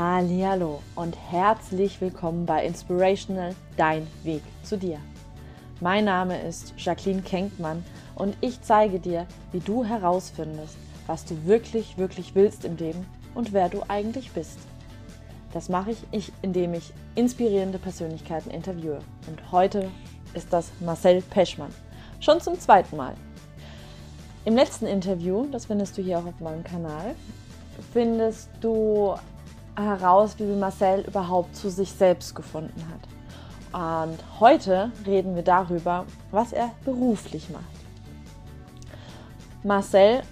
Hallo und herzlich willkommen bei Inspirational Dein Weg zu dir. Mein Name ist Jacqueline Kenkmann und ich zeige dir, wie du herausfindest, was du wirklich, wirklich willst im Leben und wer du eigentlich bist. Das mache ich, indem ich inspirierende Persönlichkeiten interviewe. Und heute ist das Marcel Peschmann. Schon zum zweiten Mal. Im letzten Interview, das findest du hier auch auf meinem Kanal, findest du heraus, wie Marcel überhaupt zu sich selbst gefunden hat. Und heute reden wir darüber, was er beruflich macht. Marcel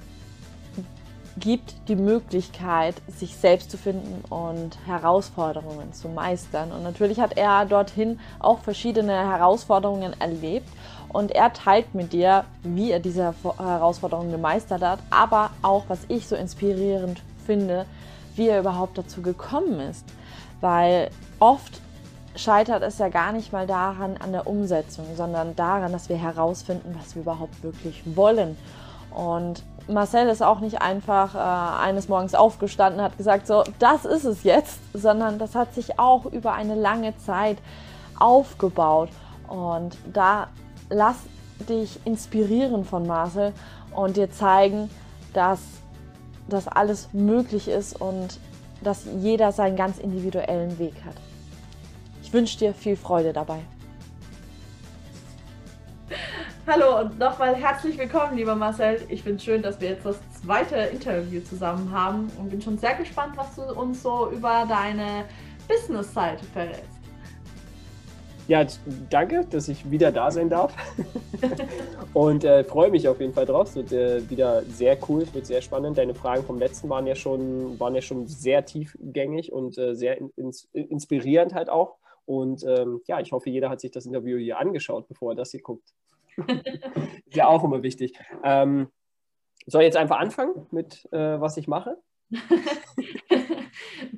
gibt die Möglichkeit, sich selbst zu finden und Herausforderungen zu meistern. Und natürlich hat er dorthin auch verschiedene Herausforderungen erlebt. Und er teilt mit dir, wie er diese Herausforderungen gemeistert hat, aber auch, was ich so inspirierend finde, wie er überhaupt dazu gekommen ist. Weil oft scheitert es ja gar nicht mal daran an der Umsetzung, sondern daran, dass wir herausfinden, was wir überhaupt wirklich wollen. Und Marcel ist auch nicht einfach äh, eines Morgens aufgestanden, hat gesagt, so, das ist es jetzt, sondern das hat sich auch über eine lange Zeit aufgebaut. Und da lass dich inspirieren von Marcel und dir zeigen, dass dass alles möglich ist und dass jeder seinen ganz individuellen Weg hat. Ich wünsche dir viel Freude dabei. Hallo und nochmal herzlich willkommen, lieber Marcel. Ich finde es schön, dass wir jetzt das zweite Interview zusammen haben und bin schon sehr gespannt, was du uns so über deine Business-Seite verrätst. Ja, danke, dass ich wieder da sein darf. und äh, freue mich auf jeden Fall drauf. Es wird äh, wieder sehr cool, es wird sehr spannend. Deine Fragen vom letzten waren ja schon, waren ja schon sehr tiefgängig und äh, sehr in, inspirierend halt auch. Und ähm, ja, ich hoffe, jeder hat sich das Interview hier angeschaut, bevor er das hier guckt. Ist ja auch immer wichtig. Ähm, soll ich jetzt einfach anfangen mit, äh, was ich mache?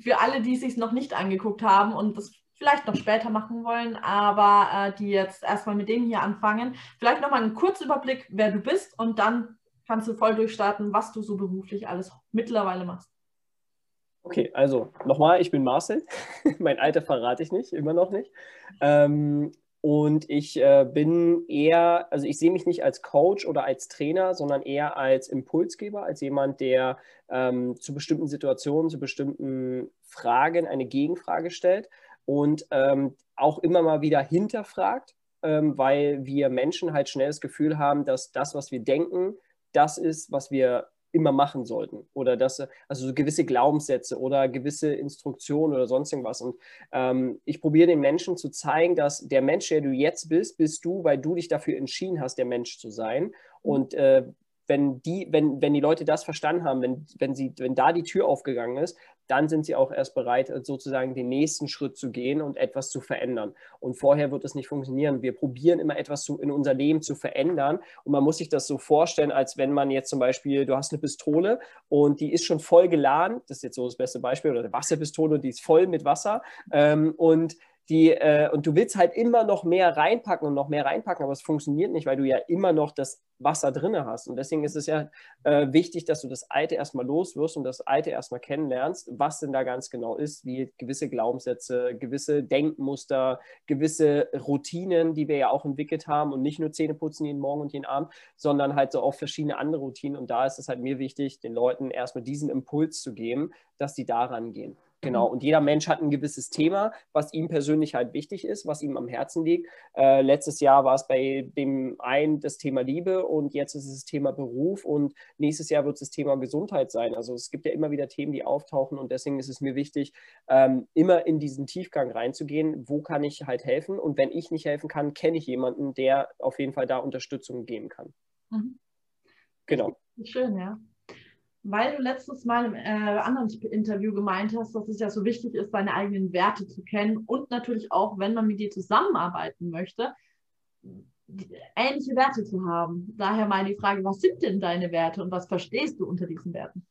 Für alle, die es sich noch nicht angeguckt haben und das vielleicht noch später machen wollen, aber äh, die jetzt erstmal mit dem hier anfangen. Vielleicht nochmal einen Kurzüberblick, wer du bist und dann kannst du voll durchstarten, was du so beruflich alles mittlerweile machst. Okay, also nochmal, ich bin Marcel. mein Alter verrate ich nicht, immer noch nicht. Ähm, und ich äh, bin eher, also ich sehe mich nicht als Coach oder als Trainer, sondern eher als Impulsgeber, als jemand, der ähm, zu bestimmten Situationen, zu bestimmten Fragen eine Gegenfrage stellt und ähm, auch immer mal wieder hinterfragt, ähm, weil wir Menschen halt schnell das Gefühl haben, dass das, was wir denken, das ist, was wir immer machen sollten. Oder dass also so gewisse Glaubenssätze oder gewisse Instruktionen oder sonst irgendwas. Und ähm, ich probiere den Menschen zu zeigen, dass der Mensch, der du jetzt bist, bist du, weil du dich dafür entschieden hast, der Mensch zu sein. Mhm. und äh, wenn die, wenn, wenn die Leute das verstanden haben, wenn, wenn, sie, wenn da die Tür aufgegangen ist, dann sind sie auch erst bereit, sozusagen den nächsten Schritt zu gehen und etwas zu verändern. Und vorher wird es nicht funktionieren. Wir probieren immer etwas zu, in unser Leben zu verändern. Und man muss sich das so vorstellen, als wenn man jetzt zum Beispiel, du hast eine Pistole und die ist schon voll geladen. Das ist jetzt so das beste Beispiel, oder eine Wasserpistole, die ist voll mit Wasser. Ähm, und die, äh, und du willst halt immer noch mehr reinpacken und noch mehr reinpacken, aber es funktioniert nicht, weil du ja immer noch das Wasser drin hast. Und deswegen ist es ja äh, wichtig, dass du das Alte erstmal loswirst und das Alte erstmal kennenlernst, was denn da ganz genau ist, wie gewisse Glaubenssätze, gewisse Denkmuster, gewisse Routinen, die wir ja auch entwickelt haben und nicht nur Zähne putzen jeden Morgen und jeden Abend, sondern halt so auch verschiedene andere Routinen. Und da ist es halt mir wichtig, den Leuten erstmal diesen Impuls zu geben, dass die daran gehen. Genau, mhm. und jeder Mensch hat ein gewisses Thema, was ihm persönlich halt wichtig ist, was ihm am Herzen liegt. Äh, letztes Jahr war es bei dem einen das Thema Liebe und jetzt ist es das Thema Beruf und nächstes Jahr wird es das Thema Gesundheit sein. Also es gibt ja immer wieder Themen, die auftauchen und deswegen ist es mir wichtig, ähm, immer in diesen Tiefgang reinzugehen. Wo kann ich halt helfen? Und wenn ich nicht helfen kann, kenne ich jemanden, der auf jeden Fall da Unterstützung geben kann. Mhm. Genau. Schön, ja weil du letztes Mal im äh, anderen Interview gemeint hast, dass es ja so wichtig ist, seine eigenen Werte zu kennen und natürlich auch, wenn man mit dir zusammenarbeiten möchte, ähnliche Werte zu haben. Daher meine Frage, was sind denn deine Werte und was verstehst du unter diesen Werten?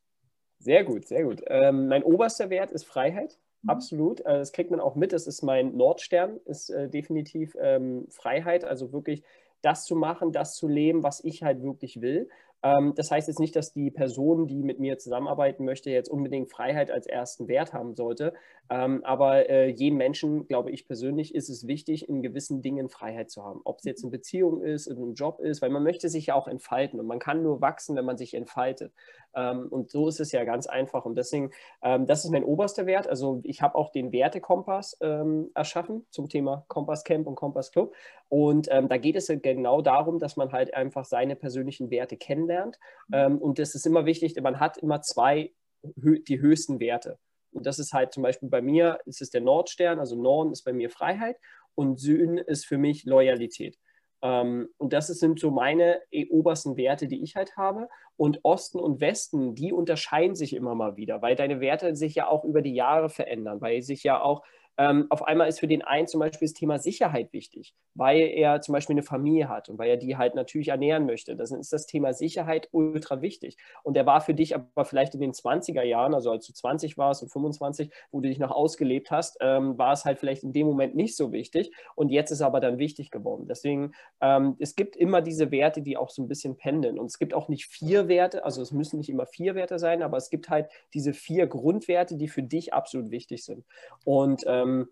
Sehr gut, sehr gut. Ähm, mein oberster Wert ist Freiheit. Mhm. Absolut. Äh, das kriegt man auch mit. Das ist mein Nordstern, ist äh, definitiv ähm, Freiheit. Also wirklich das zu machen, das zu leben, was ich halt wirklich will. Ähm, das heißt jetzt nicht, dass die Person, die mit mir zusammenarbeiten möchte, jetzt unbedingt Freiheit als ersten Wert haben sollte. Ähm, aber äh, jedem Menschen, glaube ich persönlich, ist es wichtig, in gewissen Dingen Freiheit zu haben. Ob es jetzt eine Beziehung ist, in einem Job ist, weil man möchte sich ja auch entfalten und man kann nur wachsen, wenn man sich entfaltet. Ähm, und so ist es ja ganz einfach. Und deswegen, ähm, das ist mein oberster Wert. Also ich habe auch den Wertekompass ähm, erschaffen zum Thema Kompass Camp und Kompass Club. Und da geht es ja genau darum, dass man halt einfach seine persönlichen Werte kennenlernt. Ähm, und das ist immer wichtig, man hat immer zwei, die höchsten Werte. Und das ist halt zum Beispiel bei mir, ist es der Nordstern, also Norden ist bei mir Freiheit und Süden ist für mich Loyalität. Ähm, und das sind so meine äh, obersten Werte, die ich halt habe. Und Osten und Westen, die unterscheiden sich immer mal wieder, weil deine Werte sich ja auch über die Jahre verändern, weil sich ja auch ähm, auf einmal ist für den einen zum Beispiel das Thema Sicherheit wichtig, weil er zum Beispiel eine Familie hat und weil er die halt natürlich ernähren möchte. Dann ist das Thema Sicherheit ultra wichtig. Und der war für dich aber vielleicht in den 20er Jahren, also als du 20 warst und 25, wo du dich noch ausgelebt hast, ähm, war es halt vielleicht in dem Moment nicht so wichtig. Und jetzt ist aber dann wichtig geworden. Deswegen, ähm, es gibt immer diese Werte, die auch so ein bisschen pendeln. Und es gibt auch nicht vier Werte, also es müssen nicht immer vier Werte sein, aber es gibt halt diese vier Grundwerte, die für dich absolut wichtig sind. Und ähm, ähm,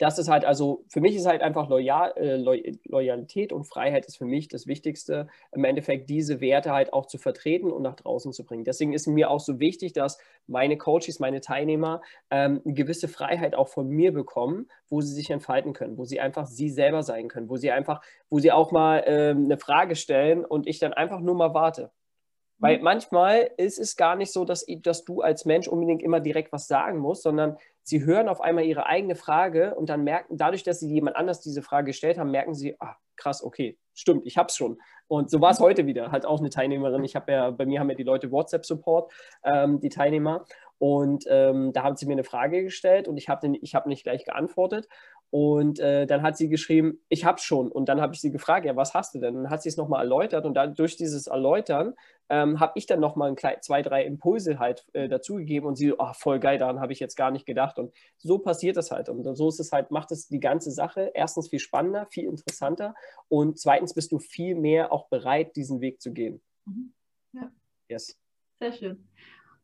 das ist halt, also für mich ist halt einfach Loyal, äh, Loyalität und Freiheit ist für mich das Wichtigste, im Endeffekt diese Werte halt auch zu vertreten und nach draußen zu bringen. Deswegen ist mir auch so wichtig, dass meine Coaches, meine Teilnehmer ähm, eine gewisse Freiheit auch von mir bekommen, wo sie sich entfalten können, wo sie einfach sie selber sein können, wo sie einfach, wo sie auch mal ähm, eine Frage stellen und ich dann einfach nur mal warte. Weil mhm. manchmal ist es gar nicht so, dass, dass du als Mensch unbedingt immer direkt was sagen musst, sondern sie hören auf einmal ihre eigene Frage und dann merken, dadurch, dass sie jemand anders diese Frage gestellt haben, merken sie, ah, krass, okay, stimmt, ich hab's schon. Und so war es heute wieder. Halt auch eine Teilnehmerin. Ich habe ja, bei mir haben ja die Leute WhatsApp-Support, ähm, die Teilnehmer. Und ähm, da haben sie mir eine Frage gestellt und ich habe hab nicht gleich geantwortet. Und äh, dann hat sie geschrieben, ich habe schon. Und dann habe ich sie gefragt, ja, was hast du denn? Und dann hat sie es nochmal erläutert. Und dann, durch dieses Erläutern ähm, habe ich dann nochmal zwei, drei Impulse halt äh, dazugegeben. Und sie, oh, voll geil, daran habe ich jetzt gar nicht gedacht. Und so passiert es halt. Und so ist es halt, macht es die ganze Sache erstens viel spannender, viel interessanter. Und zweitens bist du viel mehr auch bereit, diesen Weg zu gehen. Mhm. Ja. Yes. Sehr schön.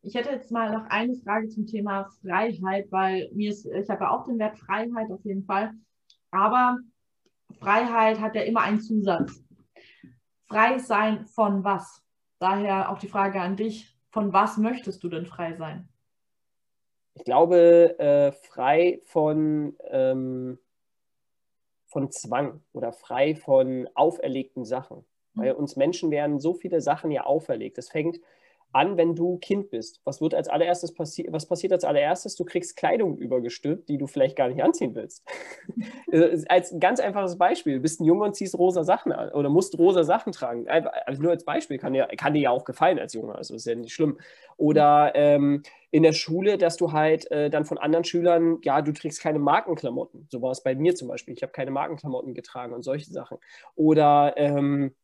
Ich hätte jetzt mal noch eine Frage zum Thema Freiheit, weil mir ist, ich habe ja auch den Wert Freiheit auf jeden Fall, aber Freiheit hat ja immer einen Zusatz. Frei sein von was? Daher auch die Frage an dich, von was möchtest du denn frei sein? Ich glaube, äh, frei von, ähm, von Zwang oder frei von auferlegten Sachen. Mhm. Weil uns Menschen werden so viele Sachen ja auferlegt. Das fängt an, wenn du Kind bist. Was wird als allererstes passieren? Was passiert als allererstes? Du kriegst Kleidung übergestülpt, die du vielleicht gar nicht anziehen willst. Äh, als ganz einfaches Beispiel, du bist ein Junge und ziehst rosa Sachen an oder musst rosa Sachen tragen. Also nur als Beispiel, kann dir, kann dir ja auch gefallen als Junge, also ist ja nicht schlimm. Oder ähm, in der Schule, dass du halt äh, dann von anderen Schülern, ja, du trägst keine Markenklamotten. So war es bei mir zum Beispiel. Ich habe keine Markenklamotten getragen und solche Sachen. Oder ähm,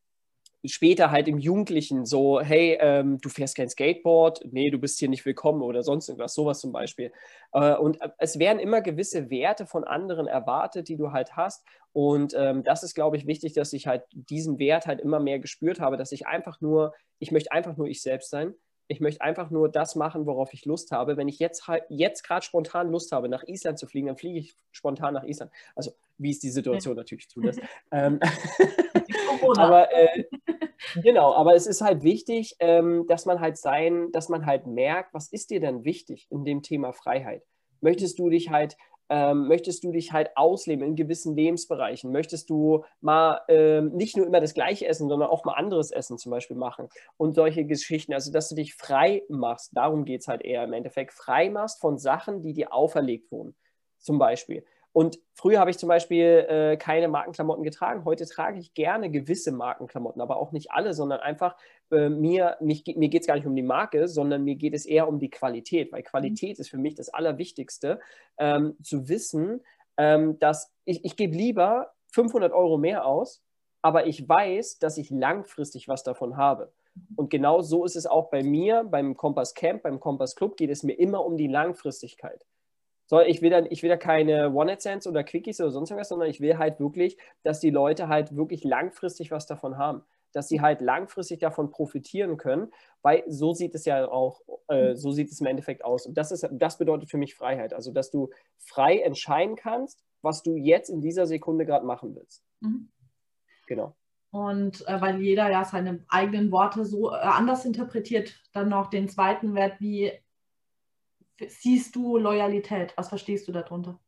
später halt im Jugendlichen so, hey, ähm, du fährst kein Skateboard, nee, du bist hier nicht willkommen oder sonst irgendwas, sowas zum Beispiel. Äh, und äh, es werden immer gewisse Werte von anderen erwartet, die du halt hast. Und ähm, das ist, glaube ich, wichtig, dass ich halt diesen Wert halt immer mehr gespürt habe, dass ich einfach nur, ich möchte einfach nur ich selbst sein ich möchte einfach nur das machen, worauf ich Lust habe. Wenn ich jetzt jetzt gerade spontan Lust habe, nach Island zu fliegen, dann fliege ich spontan nach Island. Also wie es die Situation natürlich zulässt. ähm, aber äh, genau, aber es ist halt wichtig, ähm, dass man halt sein, dass man halt merkt, was ist dir denn wichtig in dem Thema Freiheit? Möchtest du dich halt ähm, möchtest du dich halt ausleben in gewissen Lebensbereichen? Möchtest du mal ähm, nicht nur immer das gleiche Essen, sondern auch mal anderes Essen zum Beispiel machen? Und solche Geschichten, also dass du dich frei machst, darum geht es halt eher im Endeffekt, frei machst von Sachen, die dir auferlegt wurden. Zum Beispiel. Und früher habe ich zum Beispiel äh, keine Markenklamotten getragen. Heute trage ich gerne gewisse Markenklamotten, aber auch nicht alle, sondern einfach äh, mir, mich, mir geht es gar nicht um die Marke, sondern mir geht es eher um die Qualität, weil Qualität ist für mich das Allerwichtigste, ähm, zu wissen, ähm, dass ich, ich gebe lieber 500 Euro mehr aus, aber ich weiß, dass ich langfristig was davon habe. Und genau so ist es auch bei mir, beim Kompass Camp, beim Kompass Club geht es mir immer um die Langfristigkeit soll, ich will dann, ich will da keine One-Night-Stands oder Quickies oder sonst irgendwas, sondern ich will halt wirklich, dass die Leute halt wirklich langfristig was davon haben. dass sie halt langfristig davon profitieren können, weil so sieht es ja auch, äh, so sieht es im Endeffekt aus. Und das, ist, das bedeutet für mich Freiheit. Also, dass du frei entscheiden kannst, was du jetzt in dieser Sekunde gerade machen willst. Mhm. Genau. Und äh, weil jeder ja seine eigenen Worte so äh, anders interpretiert, dann noch den zweiten Wert, wie siehst du Loyalität? Was verstehst du darunter?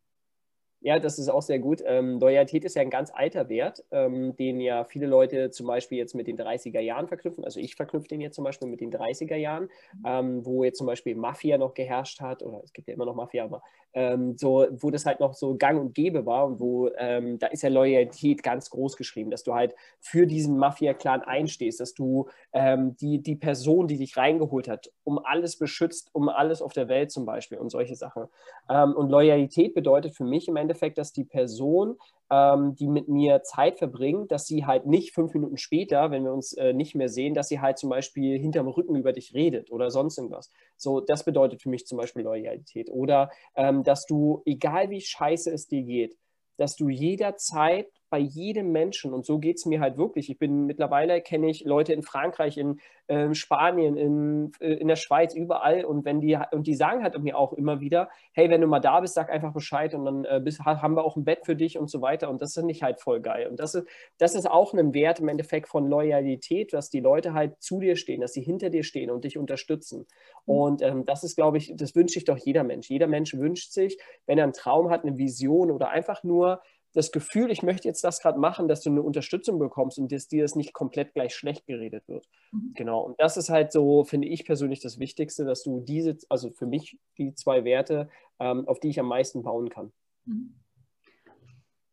Ja, das ist auch sehr gut. Ähm, Loyalität ist ja ein ganz alter Wert, ähm, den ja viele Leute zum Beispiel jetzt mit den 30er Jahren verknüpfen. Also ich verknüpfe den jetzt zum Beispiel mit den 30er Jahren, mhm. ähm, wo jetzt zum Beispiel Mafia noch geherrscht hat, oder es gibt ja immer noch Mafia, aber ähm, so, wo das halt noch so gang und gäbe war und wo, ähm, da ist ja Loyalität ganz groß geschrieben, dass du halt für diesen Mafia-Clan einstehst, dass du ähm, die, die Person, die dich reingeholt hat, um alles beschützt, um alles auf der Welt zum Beispiel und solche Sachen. und Loyalität bedeutet für mich im Endeffekt, dass die Person, ähm, die mit mir Zeit verbringt, dass sie halt nicht fünf Minuten später, wenn wir uns äh, nicht mehr sehen, dass sie halt zum Beispiel hinterm Rücken über dich redet oder sonst irgendwas. So, das bedeutet für mich zum Beispiel Loyalität. Oder ähm, dass du, egal wie scheiße es dir geht, dass du jederzeit bei jedem Menschen, und so geht es mir halt wirklich. Ich bin mittlerweile, kenne ich Leute in Frankreich, in äh, Spanien, in, äh, in der Schweiz, überall. Und wenn die, und die sagen halt mir auch immer wieder, hey, wenn du mal da bist, sag einfach Bescheid und dann äh, bist, haben wir auch ein Bett für dich und so weiter. Und das finde ich halt voll geil. Und das ist, das ist auch ein Wert im Endeffekt von Loyalität, dass die Leute halt zu dir stehen, dass sie hinter dir stehen und dich unterstützen. Mhm. Und ähm, das ist, glaube ich, das wünscht sich doch jeder Mensch. Jeder Mensch wünscht sich, wenn er einen Traum hat, eine Vision oder einfach nur das Gefühl, ich möchte jetzt das gerade machen, dass du eine Unterstützung bekommst und dass dir das nicht komplett gleich schlecht geredet wird. Mhm. Genau. Und das ist halt so, finde ich persönlich das Wichtigste, dass du diese, also für mich die zwei Werte, ähm, auf die ich am meisten bauen kann. Mhm.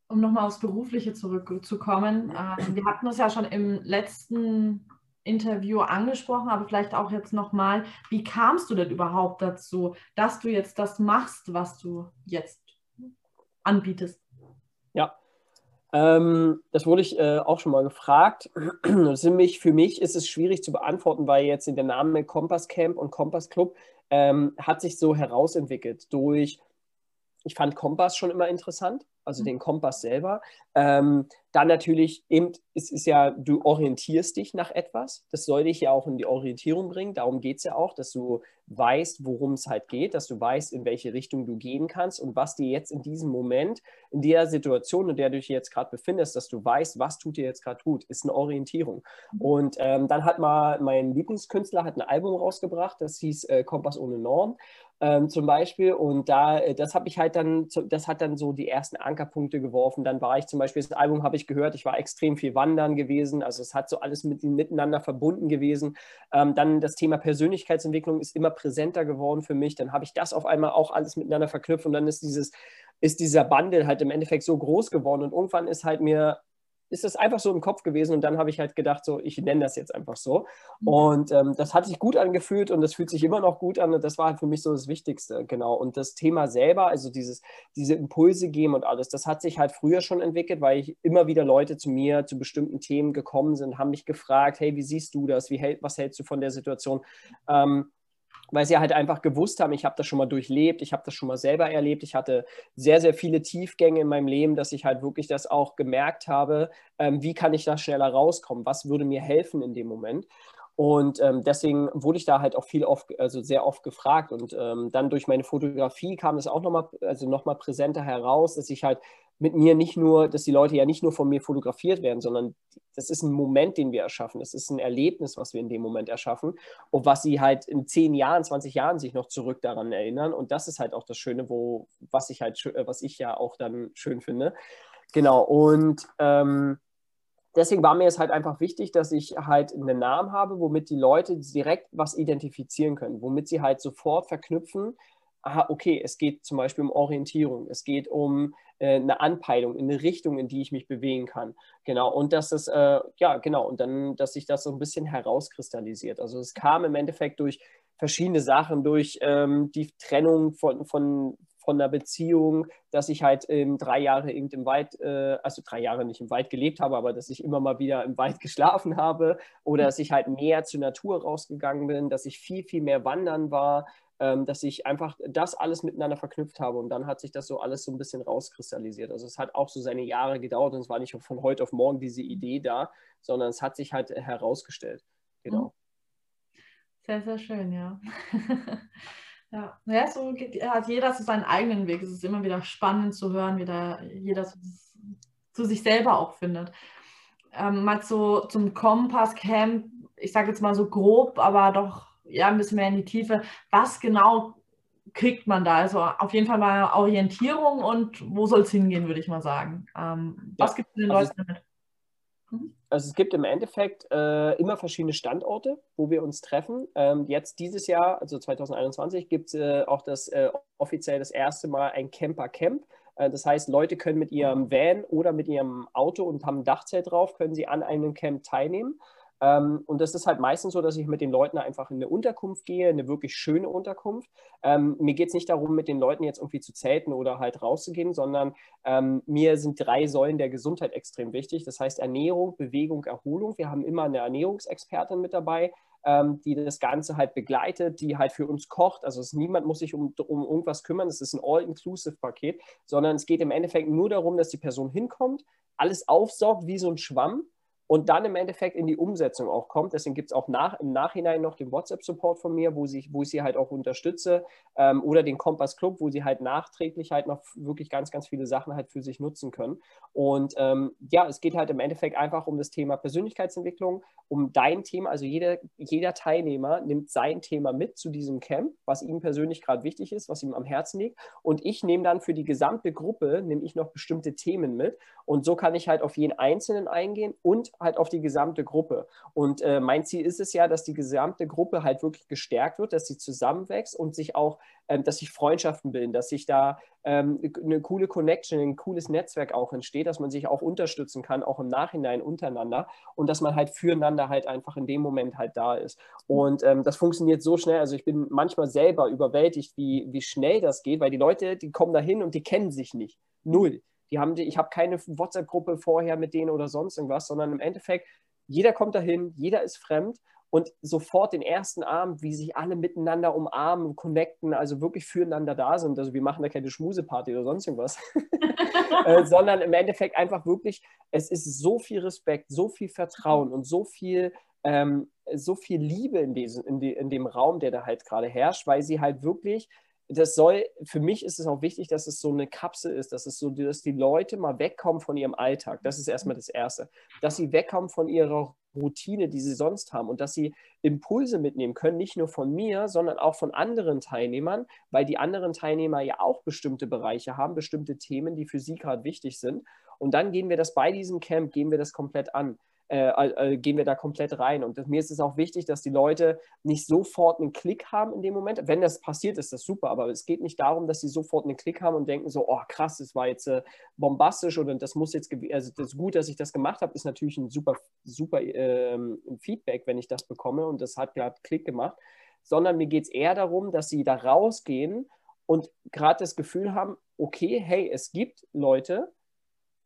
Um nochmal aufs Berufliche zurückzukommen, äh, wir hatten es ja schon im letzten Interview angesprochen, aber vielleicht auch jetzt nochmal, wie kamst du denn überhaupt dazu, dass du jetzt das machst, was du jetzt anbietest? Ähm, das wurde ich äh, auch schon mal gefragt. Nämlich für mich ist es schwierig zu beantworten, weil jetzt in der Name Kompass Camp und Kompass Club ähm, hat sich so herausentwickelt durch, ich fand Kompass schon immer interessant also mhm. den Kompass selber. Ähm, dann natürlich eben, es ist ja, du orientierst dich nach etwas. Das soll dich ja auch in die Orientierung bringen. Darum geht es ja auch, dass du weißt, worum es halt geht, dass du weißt, in welche Richtung du gehen kannst und was dir jetzt in diesem Moment, in der Situation, in der du dich jetzt gerade befindest, dass du weißt, was tut dir jetzt gerade gut, ist eine Orientierung. Mhm. Und ähm, dann hat mal mein Lieblingskünstler hat ein Album rausgebracht, das hieß äh, Kompass ohne Norm ähm, zum Beispiel. Und da, äh, das habe ich halt dann, das hat dann so die ersten Ankerpunkte geworfen. Dann war ich zum Beispiel, das Album habe ich gehört, ich war extrem viel wandern gewesen. Also es hat so alles mit, miteinander verbunden gewesen. Ähm, dann das Thema Persönlichkeitsentwicklung ist immer präsenter geworden für mich. Dann habe ich das auf einmal auch alles miteinander verknüpft und dann ist dieses, ist dieser Bundle halt im Endeffekt so groß geworden. Und irgendwann ist halt mir ist das einfach so im Kopf gewesen und dann habe ich halt gedacht, so, ich nenne das jetzt einfach so. Mhm. Und ähm, das hat sich gut angefühlt und das fühlt sich immer noch gut an und das war halt für mich so das Wichtigste, genau. Und das Thema selber, also dieses, diese Impulse geben und alles, das hat sich halt früher schon entwickelt, weil ich immer wieder Leute zu mir zu bestimmten Themen gekommen sind, haben mich gefragt, hey, wie siehst du das? Wie, was hältst du von der Situation? Ähm, weil sie halt einfach gewusst haben, ich habe das schon mal durchlebt, ich habe das schon mal selber erlebt, ich hatte sehr, sehr viele Tiefgänge in meinem Leben, dass ich halt wirklich das auch gemerkt habe, ähm, wie kann ich da schneller rauskommen, was würde mir helfen in dem Moment. Und ähm, deswegen wurde ich da halt auch viel oft, also sehr oft gefragt. Und ähm, dann durch meine Fotografie kam es auch nochmal, also nochmal präsenter heraus, dass ich halt mit mir nicht nur, dass die Leute ja nicht nur von mir fotografiert werden, sondern das ist ein Moment, den wir erschaffen. Das ist ein Erlebnis, was wir in dem Moment erschaffen und was sie halt in zehn Jahren, 20 Jahren sich noch zurück daran erinnern. Und das ist halt auch das Schöne, wo, was ich halt, was ich ja auch dann schön finde. Genau. Und ähm, deswegen war mir es halt einfach wichtig, dass ich halt einen Namen habe, womit die Leute direkt was identifizieren können, womit sie halt sofort verknüpfen, aha, okay, es geht zum Beispiel um Orientierung, es geht um äh, eine Anpeilung in eine Richtung, in die ich mich bewegen kann. Genau, und dass es, äh, ja, genau, und dann, dass sich das so ein bisschen herauskristallisiert. Also es kam im Endeffekt durch verschiedene Sachen, durch ähm, die Trennung von, von, von einer Beziehung, dass ich halt ähm, drei Jahre eben im Wald, äh, also drei Jahre nicht im Wald gelebt habe, aber dass ich immer mal wieder im Wald geschlafen habe oder dass ich halt mehr zur Natur rausgegangen bin, dass ich viel, viel mehr wandern war, dass ich einfach das alles miteinander verknüpft habe und dann hat sich das so alles so ein bisschen rauskristallisiert. Also es hat auch so seine Jahre gedauert und es war nicht von heute auf morgen diese Idee da, sondern es hat sich halt herausgestellt. Genau. Mhm. Sehr, sehr schön, ja. ja. ja, so hat jeder so seinen eigenen Weg. Es ist immer wieder spannend zu hören, wie da jeder zu, zu sich selber auch findet. Ähm, mal so zum Kompass-Camp, ich sage jetzt mal so grob, aber doch ja ein bisschen mehr in die Tiefe. Was genau kriegt man da? Also auf jeden Fall mal Orientierung und wo soll es hingehen, würde ich mal sagen. Ähm, was gibt es den also Leuten damit? Mhm. Also es gibt im Endeffekt äh, immer verschiedene Standorte, wo wir uns treffen. Ähm, jetzt dieses Jahr, also 2021, gibt es äh, auch das äh, offiziell das erste Mal ein Camper Camp. Äh, das heißt, Leute können mit ihrem Van oder mit ihrem Auto und haben ein Dachzelt drauf, können sie an einem Camp teilnehmen. Ähm, und das ist halt meistens so, dass ich mit den Leuten einfach in eine Unterkunft gehe, eine wirklich schöne Unterkunft. Ähm, mir geht es nicht darum, mit den Leuten jetzt irgendwie zu zelten oder halt rauszugehen, sondern ähm, mir sind drei Säulen der Gesundheit extrem wichtig. Das heißt Ernährung, Bewegung, Erholung. Wir haben immer eine Ernährungsexpertin mit dabei, ähm, die das Ganze halt begleitet, die halt für uns kocht. Also es, niemand muss sich um, um irgendwas kümmern, es ist ein All-Inclusive-Paket, sondern es geht im Endeffekt nur darum, dass die Person hinkommt, alles aufsaugt wie so ein Schwamm und dann im Endeffekt in die Umsetzung auch kommt. Deswegen gibt es auch nach, im Nachhinein noch den WhatsApp-Support von mir, wo, sie, wo ich sie halt auch unterstütze ähm, oder den Kompass Club, wo sie halt nachträglich halt noch wirklich ganz, ganz viele Sachen halt für sich nutzen können. Und ähm, ja, es geht halt im Endeffekt einfach um das Thema Persönlichkeitsentwicklung, um dein Thema. Also jeder, jeder Teilnehmer nimmt sein Thema mit zu diesem Camp, was ihm persönlich gerade wichtig ist, was ihm am Herzen liegt. Und ich nehme dann für die gesamte Gruppe, nehme ich noch bestimmte Themen mit. Und so kann ich halt auf jeden Einzelnen eingehen und halt auf die gesamte Gruppe. Und äh, mein Ziel ist es ja, dass die gesamte Gruppe halt wirklich gestärkt wird, dass sie zusammenwächst und sich auch, ähm, dass sich Freundschaften bilden, dass sich da ähm, eine coole Connection, ein cooles Netzwerk auch entsteht, dass man sich auch unterstützen kann, auch im Nachhinein untereinander und dass man halt füreinander halt einfach in dem Moment halt da ist. Und ähm, das funktioniert so schnell. Also ich bin manchmal selber überwältigt, wie, wie schnell das geht, weil die Leute, die kommen da hin und die kennen sich nicht. Null. Die haben die, ich habe keine WhatsApp-Gruppe vorher mit denen oder sonst irgendwas, sondern im Endeffekt, jeder kommt dahin, jeder ist fremd und sofort den ersten Abend, wie sich alle miteinander umarmen, connecten, also wirklich füreinander da sind. Also wir machen da keine Schmuseparty oder sonst irgendwas, äh, sondern im Endeffekt einfach wirklich, es ist so viel Respekt, so viel Vertrauen und so viel, ähm, so viel Liebe in, diesem, in, die, in dem Raum, der da halt gerade herrscht, weil sie halt wirklich das soll, für mich ist es auch wichtig, dass es so eine Kapsel ist, dass es so, dass die Leute mal wegkommen von ihrem Alltag. Das ist erstmal das Erste. Dass sie wegkommen von ihrer Routine, die sie sonst haben und dass sie Impulse mitnehmen können, nicht nur von mir, sondern auch von anderen Teilnehmern, weil die anderen Teilnehmer ja auch bestimmte Bereiche haben, bestimmte Themen, die für sie gerade wichtig sind. Und dann gehen wir das bei diesem Camp, gehen wir das komplett an äh, äh, gehen wir da komplett rein. Und das, mir ist es auch wichtig, dass die Leute nicht sofort einen Klick haben in dem Moment. Wenn das passiert, ist das super, aber es geht nicht darum, dass sie sofort einen Klick haben und denken so, oh krass, das war jetzt äh, bombastisch oder das muss jetzt, also das gut, dass ich das gemacht habe, ist natürlich ein super, super ähm, Feedback, wenn ich das bekomme und das hat gerade Klick gemacht, sondern mir geht es eher darum, dass sie da rausgehen und gerade das Gefühl haben, okay, hey, es gibt Leute,